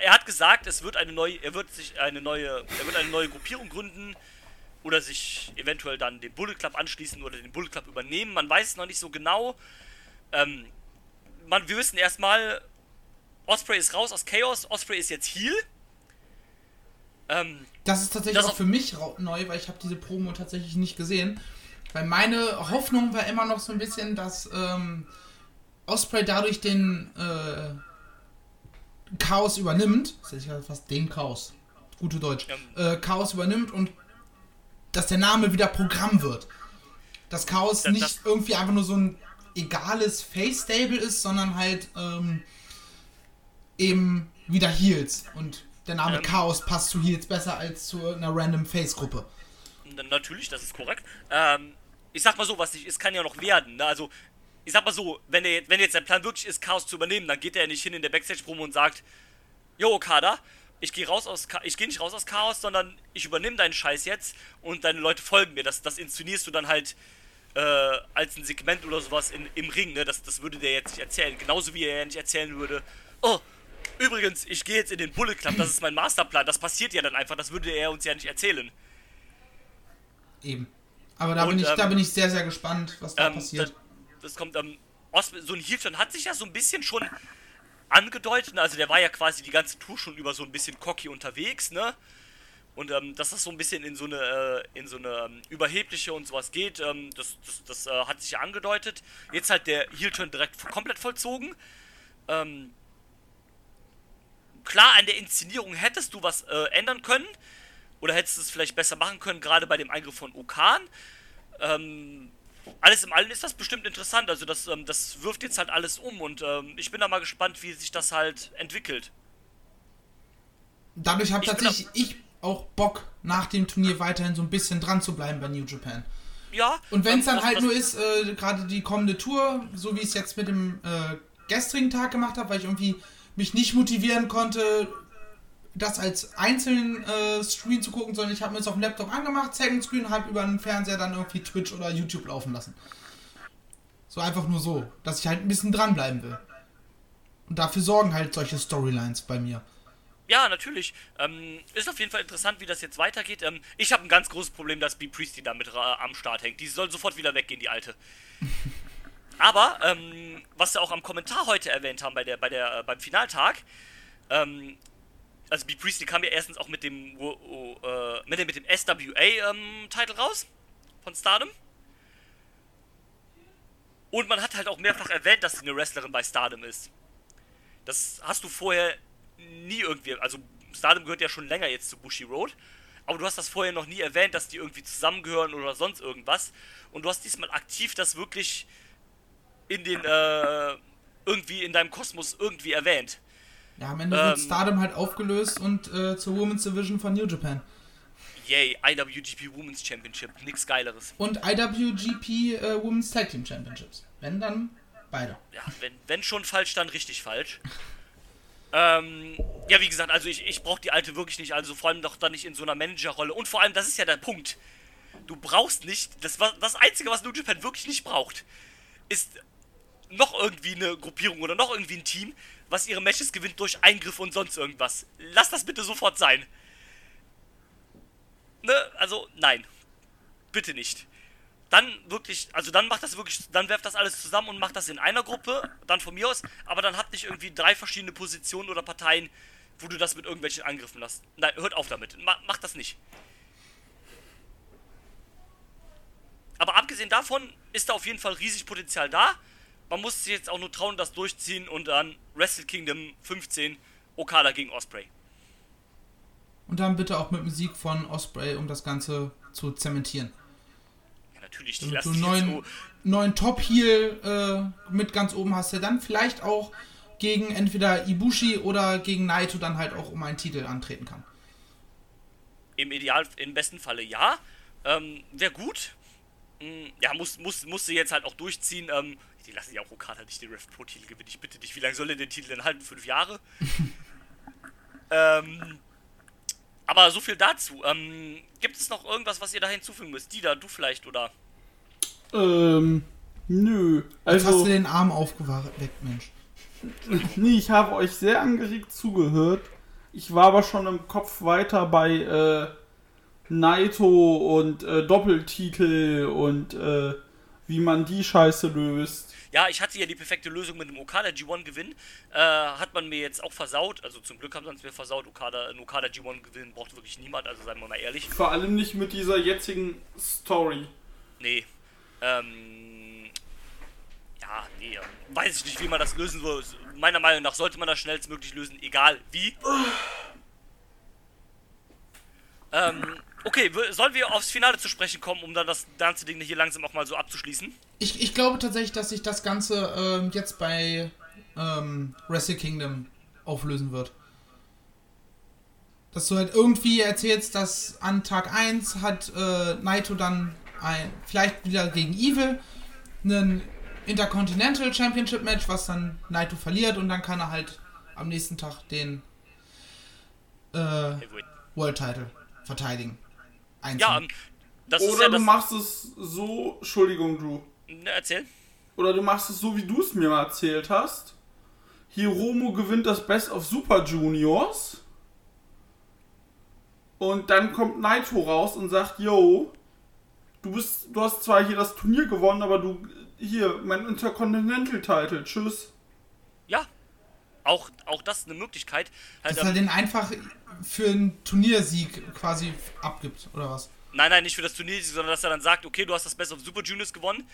er hat gesagt, es wird eine neue, er wird sich eine neue, er wird eine neue Gruppierung gründen oder sich eventuell dann dem Bullet Club anschließen oder den Bullet Club übernehmen. Man weiß es noch nicht so genau. Ähm, man, wir wissen erstmal, Osprey ist raus aus Chaos, Osprey ist jetzt Heal. Ähm, Das ist tatsächlich Das auch für mich neu, weil ich habe diese Promo tatsächlich nicht gesehen. Weil meine Hoffnung war immer noch so ein bisschen, dass ähm, Osprey dadurch den äh, Chaos übernimmt. Das ist ja fast den Chaos. Gute Deutsch. Äh, Chaos übernimmt und dass der Name wieder Programm wird. Dass Chaos Das- nicht das- irgendwie einfach nur so ein egales Face-Stable ist, sondern halt ähm, eben wieder Heals. Und der Name Ähm. Chaos passt zu Heals besser als zu einer random Face-Gruppe. Na- Natürlich, das ist korrekt. Ähm, ich sag mal so, was nicht ist, kann ja noch werden. Ne? Also, ich sag mal so, wenn, der, jetzt- wenn jetzt der Plan wirklich ist, Chaos zu übernehmen, dann geht er ja nicht hin in der Backstage-Promo und sagt, Jo, Okada, ich gehe raus aus Cha ich gehe nicht raus aus Chaos, sondern ich übernehme deinen Scheiß jetzt und deine Leute folgen mir. Das, das inszenierst du dann halt äh, als ein Segment oder sowas in, im Ring, ne? Das, das würde der jetzt nicht erzählen. Genauso wie er ja nicht erzählen würde, oh, übrigens, ich gehe jetzt in den Bullet Club, das ist mein Masterplan. Das passiert ja dann einfach, das würde er uns ja nicht erzählen. Eben. Aber da, Und, bin ich, ähm, da bin ich sehr, sehr gespannt, was da Ähm, passiert. Das, das kommt, ähm, Os so ein Heel-Turn hat sich ja so ein bisschen schon angedeutet, ne? also der war ja quasi die ganze Tour schon über so ein bisschen cocky unterwegs, ne? Und ähm, dass das so ein bisschen in so eine, äh, in so eine ähm, überhebliche und sowas geht, ähm, das, das, das äh, hat sich ja angedeutet. Jetzt halt der Heel-Turn direkt komplett vollzogen. Ähm, klar, an der Inszenierung hättest du was äh, ändern können. Oder hättest du es vielleicht besser machen können, gerade bei dem Eingriff von Okan. Ähm, alles im Allen ist das bestimmt interessant. Also das, ähm, das wirft jetzt halt alles um und ähm, ich bin da mal gespannt, wie sich das halt entwickelt. Dadurch habe tatsächlich ich auch Bock, nach dem Turnier weiterhin so ein bisschen dran zu bleiben bei New Japan. Ja. Und wenn es ähm, dann halt nur ist, äh, gerade die kommende Tour, so wie ich es jetzt mit dem äh, gestrigen Tag gemacht habe, weil ich irgendwie mich nicht motivieren konnte, das als einzelnen äh, Screen zu gucken, sondern ich habe mir es auf dem Laptop angemacht, Second Screen, habe über den Fernseher dann irgendwie Twitch oder YouTube laufen lassen. So einfach nur so, dass ich halt ein bisschen dranbleiben will. Und dafür sorgen halt solche Storylines bei mir. Ja, natürlich. Ähm, ist auf jeden Fall interessant, wie das jetzt weitergeht. Ähm, ich habe ein ganz großes Problem, dass B. Priestley damit äh, am Start hängt. Die soll sofort wieder weggehen, die alte. Aber, ähm, was wir auch am Kommentar heute erwähnt haben bei der, bei der, äh, beim Finaltag, ähm, also B. Priestley kam ja erstens auch mit dem, wo, äh, mit dem, mit dem SWA-Titel raus von Stardom. Und man hat halt auch mehrfach erwähnt, dass sie eine Wrestlerin bei Stardom ist. Das hast du vorher nie irgendwie, also Stardom gehört ja schon länger jetzt zu Bushi Road, aber du hast das vorher noch nie erwähnt, dass die irgendwie zusammengehören oder sonst irgendwas. Und du hast diesmal aktiv das wirklich in den, äh, irgendwie in deinem Kosmos irgendwie erwähnt. Ja, am Ende wird Ähm. Stardom halt aufgelöst und äh, zur Women's Division von New Japan. Yay, IWGP Women's Championship, nix geileres. Und IWGP äh, Women's Tag Team Championships. Wenn dann beide. Ja, wenn, wenn schon falsch, dann richtig falsch. Ähm, ja, wie gesagt, also ich, ich brauche die alte wirklich nicht, also vor allem doch dann nicht in so einer Managerrolle. Und vor allem, das ist ja der Punkt. Du brauchst nicht, das, das Einzige, was New Japan wirklich nicht braucht, ist noch irgendwie eine Gruppierung oder noch irgendwie ein Team, was ihre Matches gewinnt durch Eingriffe und sonst irgendwas. Lass das bitte sofort sein. Ne, also nein. Bitte nicht. Dann wirklich, also dann macht das wirklich, dann werft das alles zusammen und macht das in einer Gruppe, dann von mir aus, aber dann habt nicht irgendwie drei verschiedene Positionen oder Parteien, wo du das mit irgendwelchen Angriffen lässt. Nein, hört auf damit. Ma macht das nicht. Aber abgesehen davon ist da auf jeden Fall riesig Potenzial da. Man muss sich jetzt auch nur trauen, das durchziehen und dann Wrestle Kingdom 15 Okada gegen Osprey. Und dann bitte auch mit Musik von Osprey, um das Ganze zu zementieren. Ja, natürlich, Damit du einen neuen, so. neuen Top-Heel äh, mit ganz oben hast, der dann vielleicht auch gegen entweder Ibushi oder gegen Naito dann halt auch um einen Titel antreten kann. Im Ideal, im besten Falle ja. Ähm, Wäre gut. Mm, Ja, muss, muss, musste jetzt halt auch durchziehen. Ähm, die lassen ja auch Okada nicht den Ref Pro Titel gewinnen. Ich bitte dich, wie lange soll er den Titel denn halten? Fünf Jahre? ähm, aber so viel dazu. Ähm, gibt es noch irgendwas, was ihr da hinzufügen müsst? Dida, du vielleicht oder? Ähm, nö. Jetzt hast du Also, den Arm aufgeweckt, Mensch. nee, ich habe euch sehr angeregt zugehört. Ich war aber schon im Kopf weiter bei äh, Naito und äh, Doppeltitel und äh, wie man die Scheiße löst. Ja, ich hatte ja die perfekte Lösung mit dem Okada G1-Gewinn. Äh, hat man mir jetzt auch versaut. Also zum Glück haben sie es mir versaut. Okada, ein Okada G1-Gewinn braucht wirklich niemand, also seien wir mal ehrlich. Vor allem nicht mit dieser jetzigen Story. Nee. Ähm. Ja, nee. Weiß ich nicht, wie man das lösen soll. Meiner Meinung nach sollte man das schnellstmöglich lösen, egal wie. ähm, okay, sollen wir aufs Finale zu sprechen kommen, um dann das ganze Ding hier langsam auch mal so abzuschließen? Ich, ich glaube tatsächlich, dass sich das Ganze ähm, jetzt bei ähm, Wrestle Kingdom auflösen wird. Dass du halt irgendwie erzählst, dass an Tag 1 hat äh, Naito dann ein, vielleicht wieder gegen Evil einen Intercontinental Championship Match, was dann Naito verliert und dann kann er halt am nächsten Tag den äh. World Title verteidigen. Einzeln. Ja, ähm, das ist Oder ja du das. machst es so, Entschuldigung, Drew. Ne, erzähl. Oder du machst es so, wie du es mir mal erzählt hast. Hiromo gewinnt das Best of Super Juniors. Und dann kommt Naito raus und sagt, yo, du bist, du hast zwar hier das Turnier gewonnen, aber du, hier, mein Intercontinental Title, tschüss. Ja. Auch, auch das ist eine Möglichkeit. Halt, dass er den einfach für einen Turniersieg quasi abgibt, oder was? Nein, nein, nicht für das Turnier, sondern dass er dann sagt, okay, du hast das Best of Super Juniors gewonnen.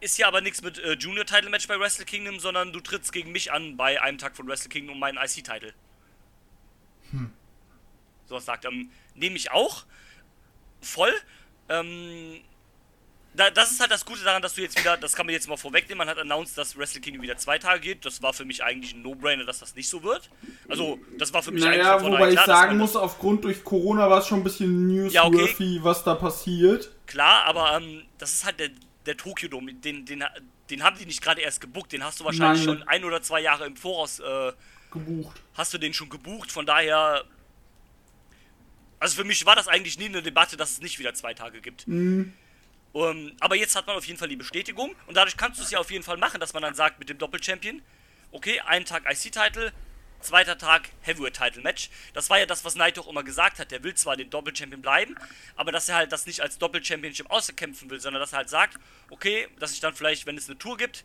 Ist ja aber nichts mit äh, Junior Title Match bei Wrestle Kingdom, sondern du trittst gegen mich an bei einem Tag von Wrestle Kingdom um meinen IC Title. Hm. So was sagt. Ähm, nehme ich auch. Voll. Ähm, da, das ist halt das Gute daran, dass du jetzt wieder, das kann man jetzt mal vorwegnehmen, man hat announced, dass Wrestle Kingdom wieder zwei Tage geht. Das war für mich eigentlich ein No-Brainer, dass das nicht so wird. Also, das war für mich Naja, eigentlich wobei ich klar, sagen muss, aufgrund durch Corona war es schon ein bisschen Ja, okay. was da passiert. Klar, aber ähm, das ist halt der, der Tokyo Dome. Den, den, den haben die nicht gerade erst gebuckt. Den hast du wahrscheinlich Nein. schon ein oder zwei Jahre im Voraus äh, Gebucht. hast du den schon gebucht. Von daher. Also für mich war das eigentlich nie eine Debatte, dass es nicht wieder zwei Tage gibt. Mhm. Ähm, aber jetzt hat man auf jeden Fall die Bestätigung und dadurch kannst du es ja auf jeden Fall machen, dass man dann sagt mit dem Doppel-Champion, okay, einen Tag IC-Title, zweiter Tag Heavyweight-Title-Match. Das war ja das, was Naito auch immer gesagt hat. Der will zwar den Doppel-Champion bleiben, aber dass er halt das nicht als Doppel-Championship auskämpfen will, sondern dass er halt sagt, okay, dass ich dann vielleicht, wenn es eine Tour gibt,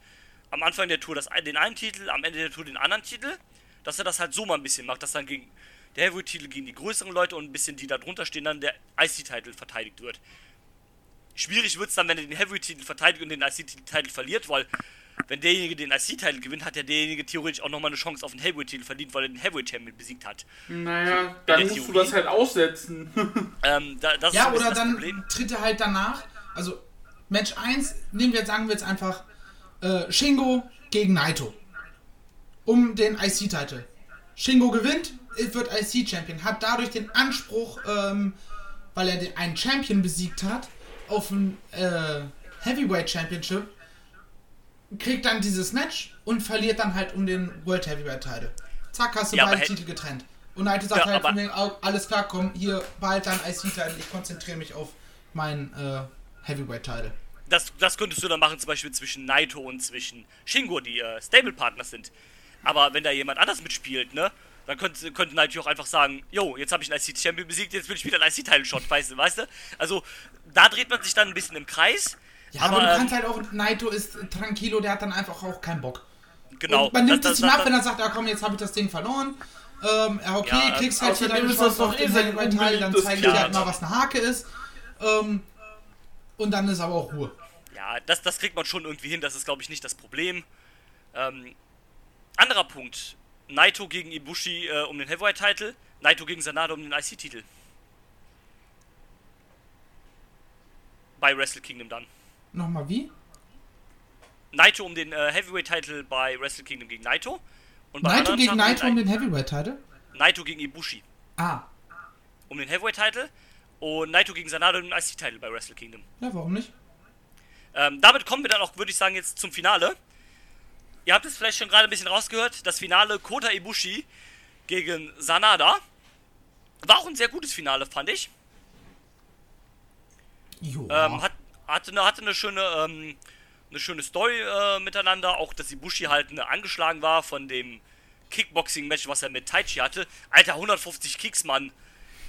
am Anfang der Tour das, den einen Titel, am Ende der Tour den anderen Titel, dass er das halt so mal ein bisschen macht, dass dann gegen der Heavyweight-Titel gegen die größeren Leute und ein bisschen die da drunter stehen, dann der IC-Titel verteidigt wird. Schwierig wird es dann, wenn er den Heavyweight-Titel verteidigt und den IC-Titel verliert, weil wenn derjenige den IC-Titel gewinnt, hat ja derjenige theoretisch auch nochmal eine Chance auf den Heavyweight-Titel verdient, weil er den Heavyweight-Champion besiegt hat. Naja, dann musst du Theorie. das halt aussetzen. Ähm, da, das ist Ja, bisschen oder das dann Problem. tritt er halt danach. Also, Match 1, nehmen wir jetzt, sagen wir jetzt einfach äh, Shingo gegen Naito. Um den IC-Titel. Shingo gewinnt, wird IC-Champion, hat dadurch den Anspruch, ähm, weil er den- einen Champion besiegt hat auf dem äh, Heavyweight Championship, kriegt dann dieses Match und verliert dann halt um den World Heavyweight Title. Zack, hast du Ja, beide Titel getrennt. Und Naito sagt Ja, halt von wegen, "Oh, alles klar, komm, hier, behalt deinen IC-Title, ich konzentriere mich auf meinen äh, Heavyweight-Title. Das, das könntest du dann machen, zum Beispiel zwischen Naito und zwischen Shingo, die äh, Stable-Partners sind. Aber wenn da jemand anders mitspielt, ne, dann könnte, könnte Naito auch einfach sagen, jo, jetzt habe ich einen IC-Champion besiegt, jetzt will ich wieder einen IC-Title-Shot, weißt du, weißt du? Also, da dreht man sich dann ein bisschen im Kreis. Ja, aber, aber du ähm, kannst halt auch, Naito ist tranquilo, der hat dann einfach auch keinen Bock. genau. Und man nimmt das- es ihm ab, wenn er sagt, ja komm, jetzt habe ich das Ding verloren. Ähm, ja, okay, Ja, kriegst halt hier deine Chance auf den Heavyweight-Teil, dann zeige ich dir halt mal, was eine Hake ist. Ähm, und dann ist aber auch Ruhe. Ja, das, das kriegt man schon irgendwie hin, das ist, glaube ich, nicht das Problem. Ähm, anderer Punkt. Naito gegen Ibushi äh, um den Heavyweight-Title, Naito gegen Sanada um den IC-Titel. Bei Wrestle Kingdom dann. Nochmal wie? Naito um den äh, Heavyweight-Title bei Wrestle Kingdom gegen Naito. Und bei Naito gegen Naito um den Heavyweight-Title? Naito gegen Ibushi Ah, um den Heavyweight-Title. Und Naito gegen Sanada um den IC-Titel bei Wrestle Kingdom. ja, warum nicht? Ähm, damit kommen wir dann auch, würde ich sagen, jetzt zum Finale. Ihr habt es vielleicht schon gerade ein bisschen rausgehört. Das Finale Kota Ibushi gegen Sanada. War auch ein sehr gutes Finale, fand ich. Jo. Ähm, hat, hatte, eine, hatte eine schöne, ähm, eine schöne Story äh, miteinander. Auch, dass Ibushi halt ne, angeschlagen war von dem Kickboxing-Match, was er mit Taichi hatte. Alter, 150 Kicks, Mann.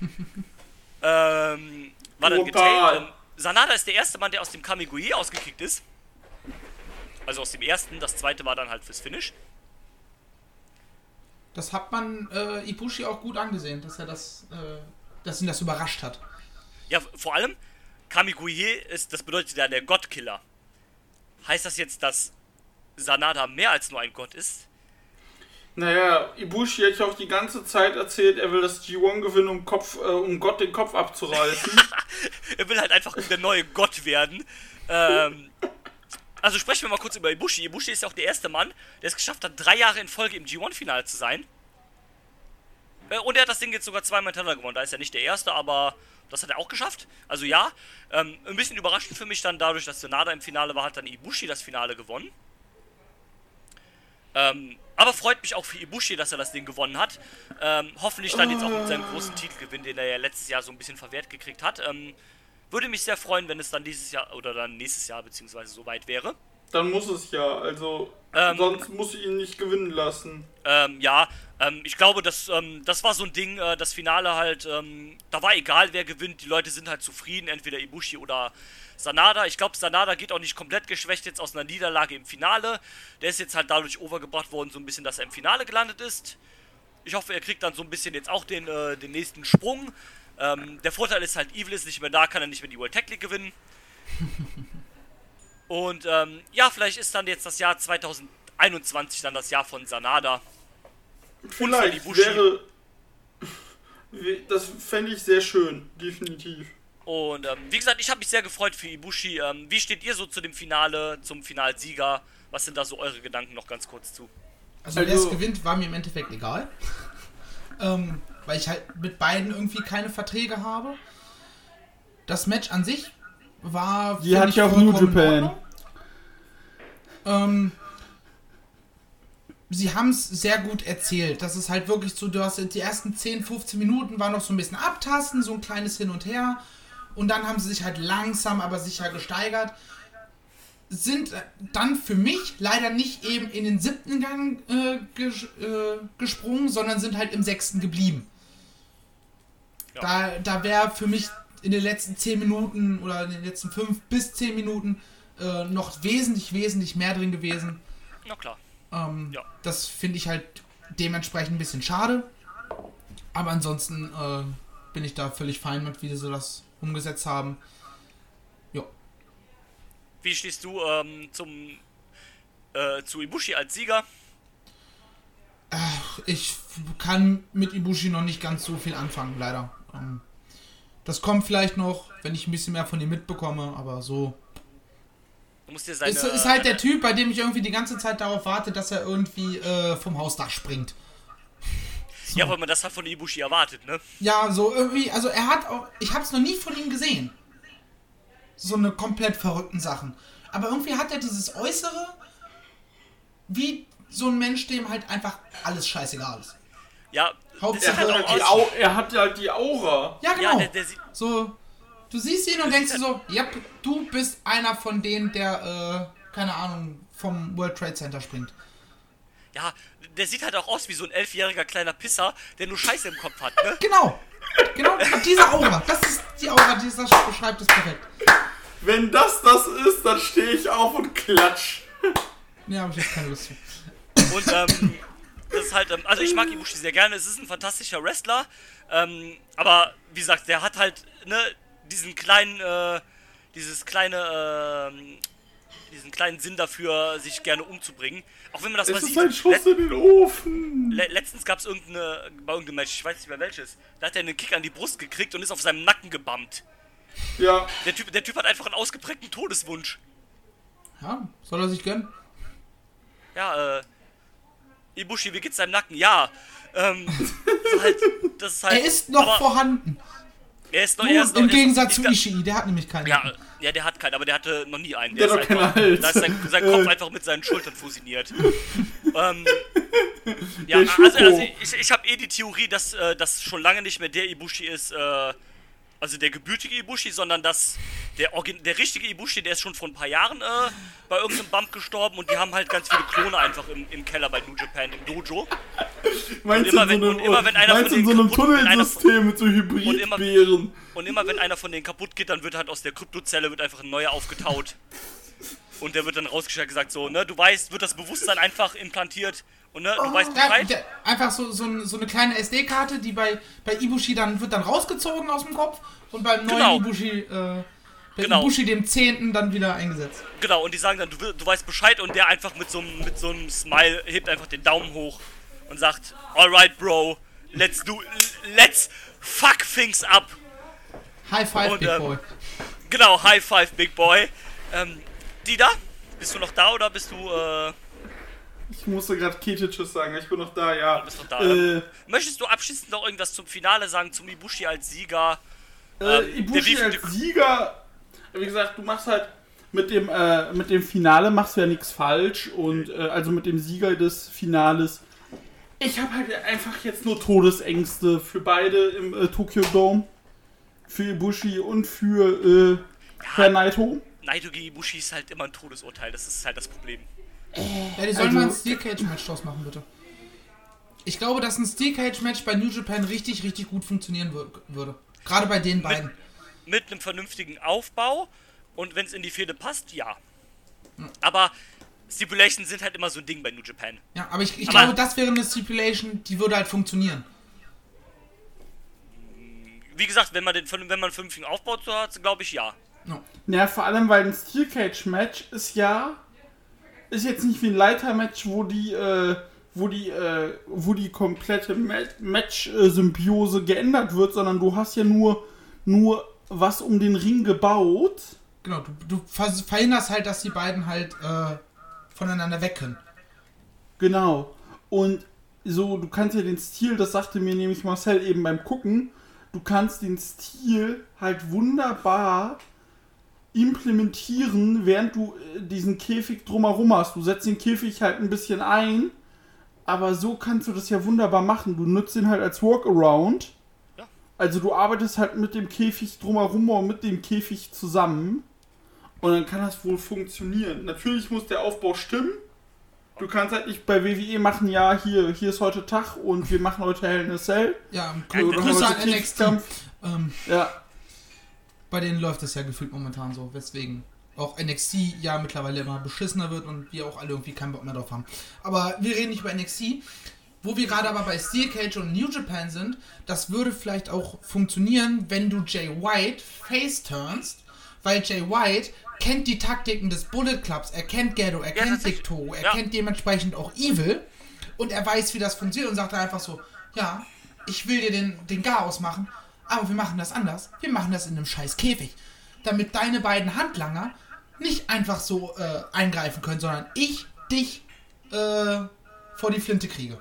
ähm, war dann getaped. Ähm, Sanada ist der erste Mann, der aus dem Kamigui ausgekickt ist. Also aus dem ersten. Das zweite war dann halt fürs Finish. das hat man äh, Ibushi auch gut angesehen, dass er das, äh, dass ihn das überrascht hat. Ja, vor allem, Kamiguye ist, das bedeutet ja der Gottkiller. Heißt das jetzt, dass Sanada mehr als nur ein Gott ist? Naja, Ibushi hat ja auch die ganze Zeit erzählt, er will das G1 gewinnen, um, Kopf, äh, um Gott den Kopf abzureißen. Er will halt einfach der neue Gott werden. Ähm, also sprechen wir mal kurz über Ibushi. Ibushi ist ja auch der erste Mann, der es geschafft hat, drei Jahre in Folge im G1-Finale zu sein. Äh, und er hat das Ding jetzt sogar zweimal hintereinander gewonnen. Da ist er nicht der Erste, aber das hat er auch geschafft. Also ja, ähm, ein bisschen überraschend für mich dann dadurch, dass Sonada im Finale war, hat dann Ibushi das Finale gewonnen. Ähm, aber freut mich auch für Ibushi, dass er das Ding gewonnen hat. Ähm, hoffentlich dann jetzt auch mit seinem großen Titelgewinn, den er ja letztes Jahr so ein bisschen verwehrt gekriegt hat. Würde mich sehr freuen, wenn es dann dieses Jahr oder dann nächstes Jahr beziehungsweise soweit wäre. Dann muss es ja, also Ähm. sonst muss ich ihn nicht gewinnen lassen. Ähm, ja, ähm, ich glaube, das, ähm, das war so ein Ding, äh, das Finale halt, ähm, da war egal, wer gewinnt, die Leute sind halt zufrieden, entweder Ibushi oder Sanada. Ich glaube, Sanada geht auch nicht komplett geschwächt jetzt aus einer Niederlage im Finale. Der ist jetzt halt dadurch overgebracht worden, so ein bisschen, dass er im Finale gelandet ist. Ich hoffe, er kriegt dann so ein bisschen jetzt auch den, äh, den nächsten Sprung. Ähm, der Vorteil ist halt, Evil ist nicht mehr da, kann er nicht mehr die World Tech League gewinnen. Und ähm, ja, vielleicht ist dann jetzt das Jahr 2021 dann das Jahr von Sanada. Vielleicht Ibushi. wäre. Das fände ich sehr schön, definitiv. Und ähm, wie gesagt, ich habe mich sehr gefreut für Ibushi. Ähm, wie steht ihr so zu dem Finale, zum Finalsieger? Was sind da so eure Gedanken noch ganz kurz zu? Also, wer Also- es gewinnt, war mir im Endeffekt egal. ähm, weil ich halt mit beiden irgendwie keine Verträge habe. Das Match an sich war. Die find hat ich auch New Japan. Ähm, sie haben es sehr gut erzählt. Das ist halt wirklich so, du hast die ersten 10, 15 Minuten war noch so ein bisschen abtasten, so ein kleines Hin und Her. Und dann haben sie sich halt langsam, aber sicher gesteigert. Sind dann für mich leider nicht eben in den siebten Gang äh, ges äh, gesprungen, sondern sind halt im sechsten geblieben. Ja. Da, da wäre für mich in den letzten 10 Minuten oder in den letzten 5 bis 10 Minuten äh, noch wesentlich, wesentlich mehr drin gewesen. Na klar. Ähm, Ja. Das finde ich halt dementsprechend ein bisschen schade. Aber ansonsten äh, bin ich da völlig fein mit, wie sie das umgesetzt haben. Ja. Wie stehst du ähm, zum äh, zu Ibushi als Sieger? Ich kann mit Ibushi noch nicht ganz so viel anfangen, leider. Ähm, das kommt vielleicht noch, wenn ich ein bisschen mehr von ihm mitbekomme, aber so. Du musst dir seine. Ist, ist halt der Typ, bei dem ich irgendwie die ganze Zeit darauf warte, dass er irgendwie äh, vom Hausdach springt. Ja, weil man das halt von Ibushi erwartet, ne? Ja, so irgendwie, also er hat auch, ich habe es noch nie von ihm gesehen. So eine komplett verrückten Sachen. Aber irgendwie hat er dieses Äußere, wie so ein Mensch, dem halt einfach alles scheißegal ist. Ja, Hauptsache- der hat Er die aus- Au er hat ja die Aura. Ja, Ja, genau. der, der sieht. so, du siehst ihn und denkst dir so, ja, du bist einer von denen, der, äh, keine Ahnung, vom World Trade Center springt. Ja, der sieht halt auch aus wie so ein elfjähriger kleiner Pisser, der nur Scheiße im Kopf hat, ne? Genau. Genau, diese Aura. Das ist die Aura, die das beschreibt es perfekt. Wenn das das ist, dann stehe ich auf und klatsch. Nee, habe ich jetzt keine Lust zu. Und ähm, das ist halt, ähm, also ich mag Ibushi sehr gerne, es ist ein fantastischer Wrestler, ähm, aber wie gesagt, der hat halt, ne, diesen kleinen, äh, dieses kleine, ähm, diesen kleinen Sinn dafür, sich gerne umzubringen. Auch wenn man das mal Es ist sieht. ein Schuss Let in den Ofen. le letztens gab es irgendeine, bei irgendeinem Match, ich weiß nicht mehr welches, da hat er einen Kick an die Brust gekriegt und ist auf seinem Nacken gebammt. Ja, Der Typ, der Typ hat einfach einen ausgeprägten Todeswunsch. Ja, soll er sich gönnen? Ja, äh, Ibushi, wie geht's deinem Nacken? Ja, ähm, ist halt, das ist halt, Er ist noch vorhanden. Er ist noch, Nur er ist noch, Im ist Gegensatz zu Ishii, der hat nämlich keinen. Ja, ja, der hat keinen, aber der hatte noch nie einen. Der ist hat doch keinen einfach, Hals. Da ist sein, sein Kopf einfach mit seinen Schultern fusioniert. ähm, ja, Der also, also ich, ich habe eh die Theorie, dass äh, das schon lange nicht mehr der Ibushi ist, äh, also der gebürtige Ibushi, sondern dass der, Origin der richtige Ibushi, der ist schon vor ein paar Jahren äh, bei irgendeinem Bump gestorben und die haben halt ganz viele Klone einfach im, im Keller bei New Japan, im Dojo. meinst immer du wenn- so und immer einem, wenn einer meinst von in so einem von- Tunnelsystem mit so Und immer-? Und immer wenn einer von denen kaputt geht, dann wird halt aus der Kryptozelle wird einfach ein neuer aufgetaut. Und der wird dann rausgestellt und gesagt so, ne, du weißt, wird das Bewusstsein einfach implantiert und ne, du weißt Ja, Bescheid. der, einfach so, so, so eine kleine SD-Karte, die bei, bei Ibushi dann wird dann rausgezogen aus dem Kopf und beim neuen Genau. Ibushi, äh, bei Genau. Ibushi dem 10. dann wieder eingesetzt. Genau, und die sagen dann, du, du weißt Bescheid und der einfach mit so einem mit so einem Smile hebt einfach den Daumen hoch und sagt, alright bro, let's do let's fuck things up. High five, Und, Big ähm, Boy. Genau, High Five Big Boy. Ähm, Dida, bist du noch da oder bist du äh, Ich musste gerade Kete Tschüss sagen, ich bin noch da, ja. bist noch da? Äh, Möchtest du abschließend noch irgendwas zum Finale sagen, zum Ibushi als Sieger? äh, Ähm, Ibushi der als Sieger, wie gesagt, du machst halt mit dem, äh, mit dem Finale machst du ja nichts falsch und äh, also mit dem Sieger des Finales. Ich habe halt einfach jetzt nur Todesängste für beide im äh, Tokyo Dome. Für Ibushi und für äh, Herr Naito. Naito gegen Ibushi ist halt immer ein Todesurteil, das ist halt das Problem. Ja, die sollen also- mal ein Steel Cage Match draus machen, bitte. Ich glaube, dass ein Steel Cage Match bei New Japan richtig, richtig gut funktionieren wür würde. Gerade bei den beiden. Mit einem vernünftigen Aufbau und wenn es in die Fehde passt, ja. Aber Stipulations sind halt immer so ein Ding bei New Japan. Ja, aber ich, ich Aber- glaube, das wäre eine Stipulation, die würde halt funktionieren. Wie gesagt, wenn man den wenn man einen vernünftigen Aufbau zu hat, glaube ich ja. No. Ja, vor allem, weil ein Steel Cage Match ist ja. Ist jetzt nicht wie ein Leiter-Match, wo die, äh, wo die, äh, wo die komplette Ma Match-Symbiose geändert wird, sondern du hast ja nur, nur was um den Ring gebaut. Genau, du, du verhinderst halt, dass die beiden halt äh, voneinander weg können. Genau. Und so, du kannst ja den Stil, das sagte mir nämlich Marcel eben beim Gucken, du kannst den Stil halt wunderbar implementieren, während du äh, diesen Käfig drumherum hast. Du setzt den Käfig halt ein bisschen ein, aber so kannst du das ja wunderbar machen. Du nutzt ihn halt als Workaround. Ja. Also du arbeitest halt mit dem Käfig drumherum und mit dem Käfig zusammen. Und dann kann das wohl funktionieren. Natürlich muss der Aufbau stimmen. Du kannst halt nicht bei WWE machen, ja, hier, hier ist heute Tag und wir machen heute Hell in a Cell. Ja, Grüße an ein NXT. Ähm, Ja, bei denen läuft es ja gefühlt momentan so, weswegen auch NXT ja mittlerweile immer beschissener wird und wir auch alle irgendwie keinen Bock mehr drauf haben. Aber wir reden nicht über NXT. Wo wir gerade aber bei Steel Cage und New Japan sind, das würde vielleicht auch funktionieren, wenn du Jay White face turnst, weil Jay White kennt die Taktiken des Bullet Clubs, er kennt Ghetto, er Ja, kennt. Dick er Ja. kennt dementsprechend auch Evil und er weiß, wie das funktioniert und sagt einfach so, ja, ich will dir den, den Garaus machen, aber wir machen das anders. Wir machen das in einem scheiß Käfig. Damit deine beiden Handlanger nicht einfach so äh, eingreifen können, sondern ich dich äh, vor die Flinte kriege.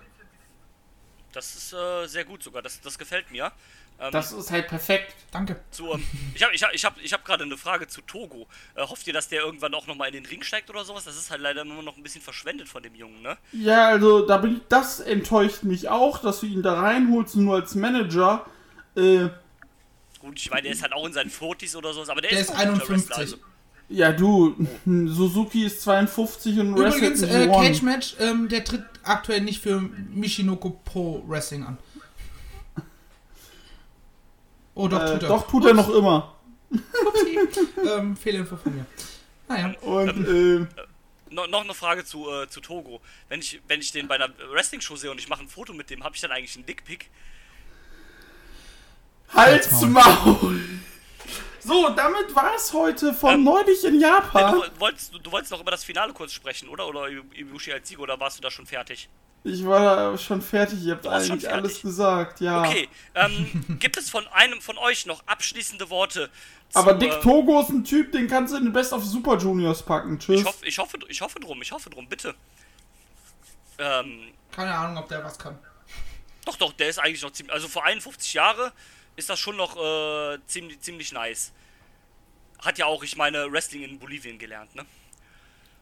Das ist äh, sehr gut sogar. Das, das gefällt mir. Ähm, Das ist halt perfekt. Danke. zu, ähm, ich habe ich hab, ich hab, ich hab gerade eine Frage zu Togo. Äh, hofft ihr, dass der irgendwann auch nochmal in den Ring steigt oder sowas? Das ist halt leider immer noch ein bisschen verschwendet von dem Jungen, ne? Ja, also da bin ich, das enttäuscht mich auch, dass du ihn da reinholst, nur als Manager. Äh, Gut, ich meine, der ist halt auch in seinen 40s oder sowas, aber der, Der ist, ist auch ein guter 51. Wrestler, also. ja, du, Suzuki ist 52 und Übrigens, äh, G1. Cage Match, ähm, der tritt aktuell nicht für Mishinoko Pro Wrestling an. Oh, doch, Äh, tut er. doch, tut er noch immer. Ähm, Fehlinfo von mir. Naja. Und, äh, No, noch eine Frage zu, äh, zu Togo. Wenn ich, wenn ich den bei einer Wrestling-Show sehe und ich mache ein Foto mit dem, habe ich dann eigentlich einen Dickpick? Halt's Halt's Maul! So, damit war's heute von Ähm, neulich in Nee, Japan. du, woll- wolltest, du, du wolltest noch über das Finale kurz sprechen, oder? Oder Ibushi als Sieger, oder warst du da schon fertig? Ich war schon fertig, ihr habt Du eigentlich fertig. alles gesagt, ja. Okay, ähm, gibt es von einem von euch noch abschließende Worte? Zu, Aber Dick äh, Togo ist ein Typ, den kannst du in den Best of Super Juniors packen. Tschüss. ich, hoffe, ich, hoffe, ich hoffe drum, ich hoffe drum, bitte. Ähm, Keine Ahnung, ob der was kann. doch, doch, der ist eigentlich noch ziemlich. Also vor 51 Jahre ist das schon noch äh, ziemlich, ziemlich nice. Hat ja auch, ich meine, Wrestling in Bolivien gelernt, ne?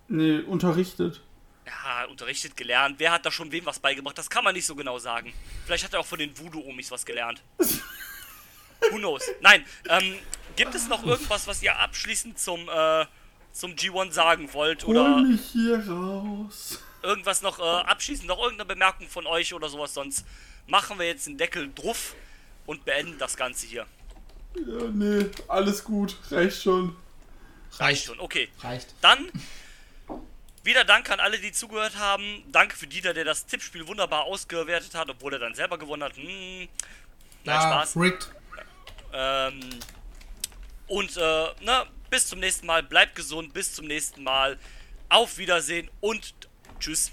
Nee, unterrichtet. Ja, unterrichtet, gelernt. Wer hat da schon wem was beigebracht? Das kann man nicht so genau sagen. Vielleicht hat er auch von den Voodoo-Omis was gelernt. Who knows? Nein, ähm, gibt es noch irgendwas, was ihr abschließend zum, äh, zum G1 sagen wollt? Hol Oder mich hier raus. irgendwas noch äh, abschließend, noch irgendeine Bemerkung von euch oder sowas? Sonst machen wir jetzt den Deckel drauf und beenden das Ganze hier. Ja, nee, alles gut. Reicht schon. Reicht schon, okay. Reicht. Dann wieder Dank an alle, die zugehört haben. Danke für Dieter, der das Tippspiel wunderbar ausgewertet hat, obwohl er dann selber gewonnen hat. Hm, nein, Ja, Spaß. rigged. Ähm, und äh, ne, bis zum nächsten Mal. Bleibt gesund. Bis zum nächsten Mal. Auf Wiedersehen und tschüss.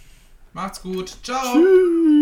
Macht's gut. Ciao. Tschüss.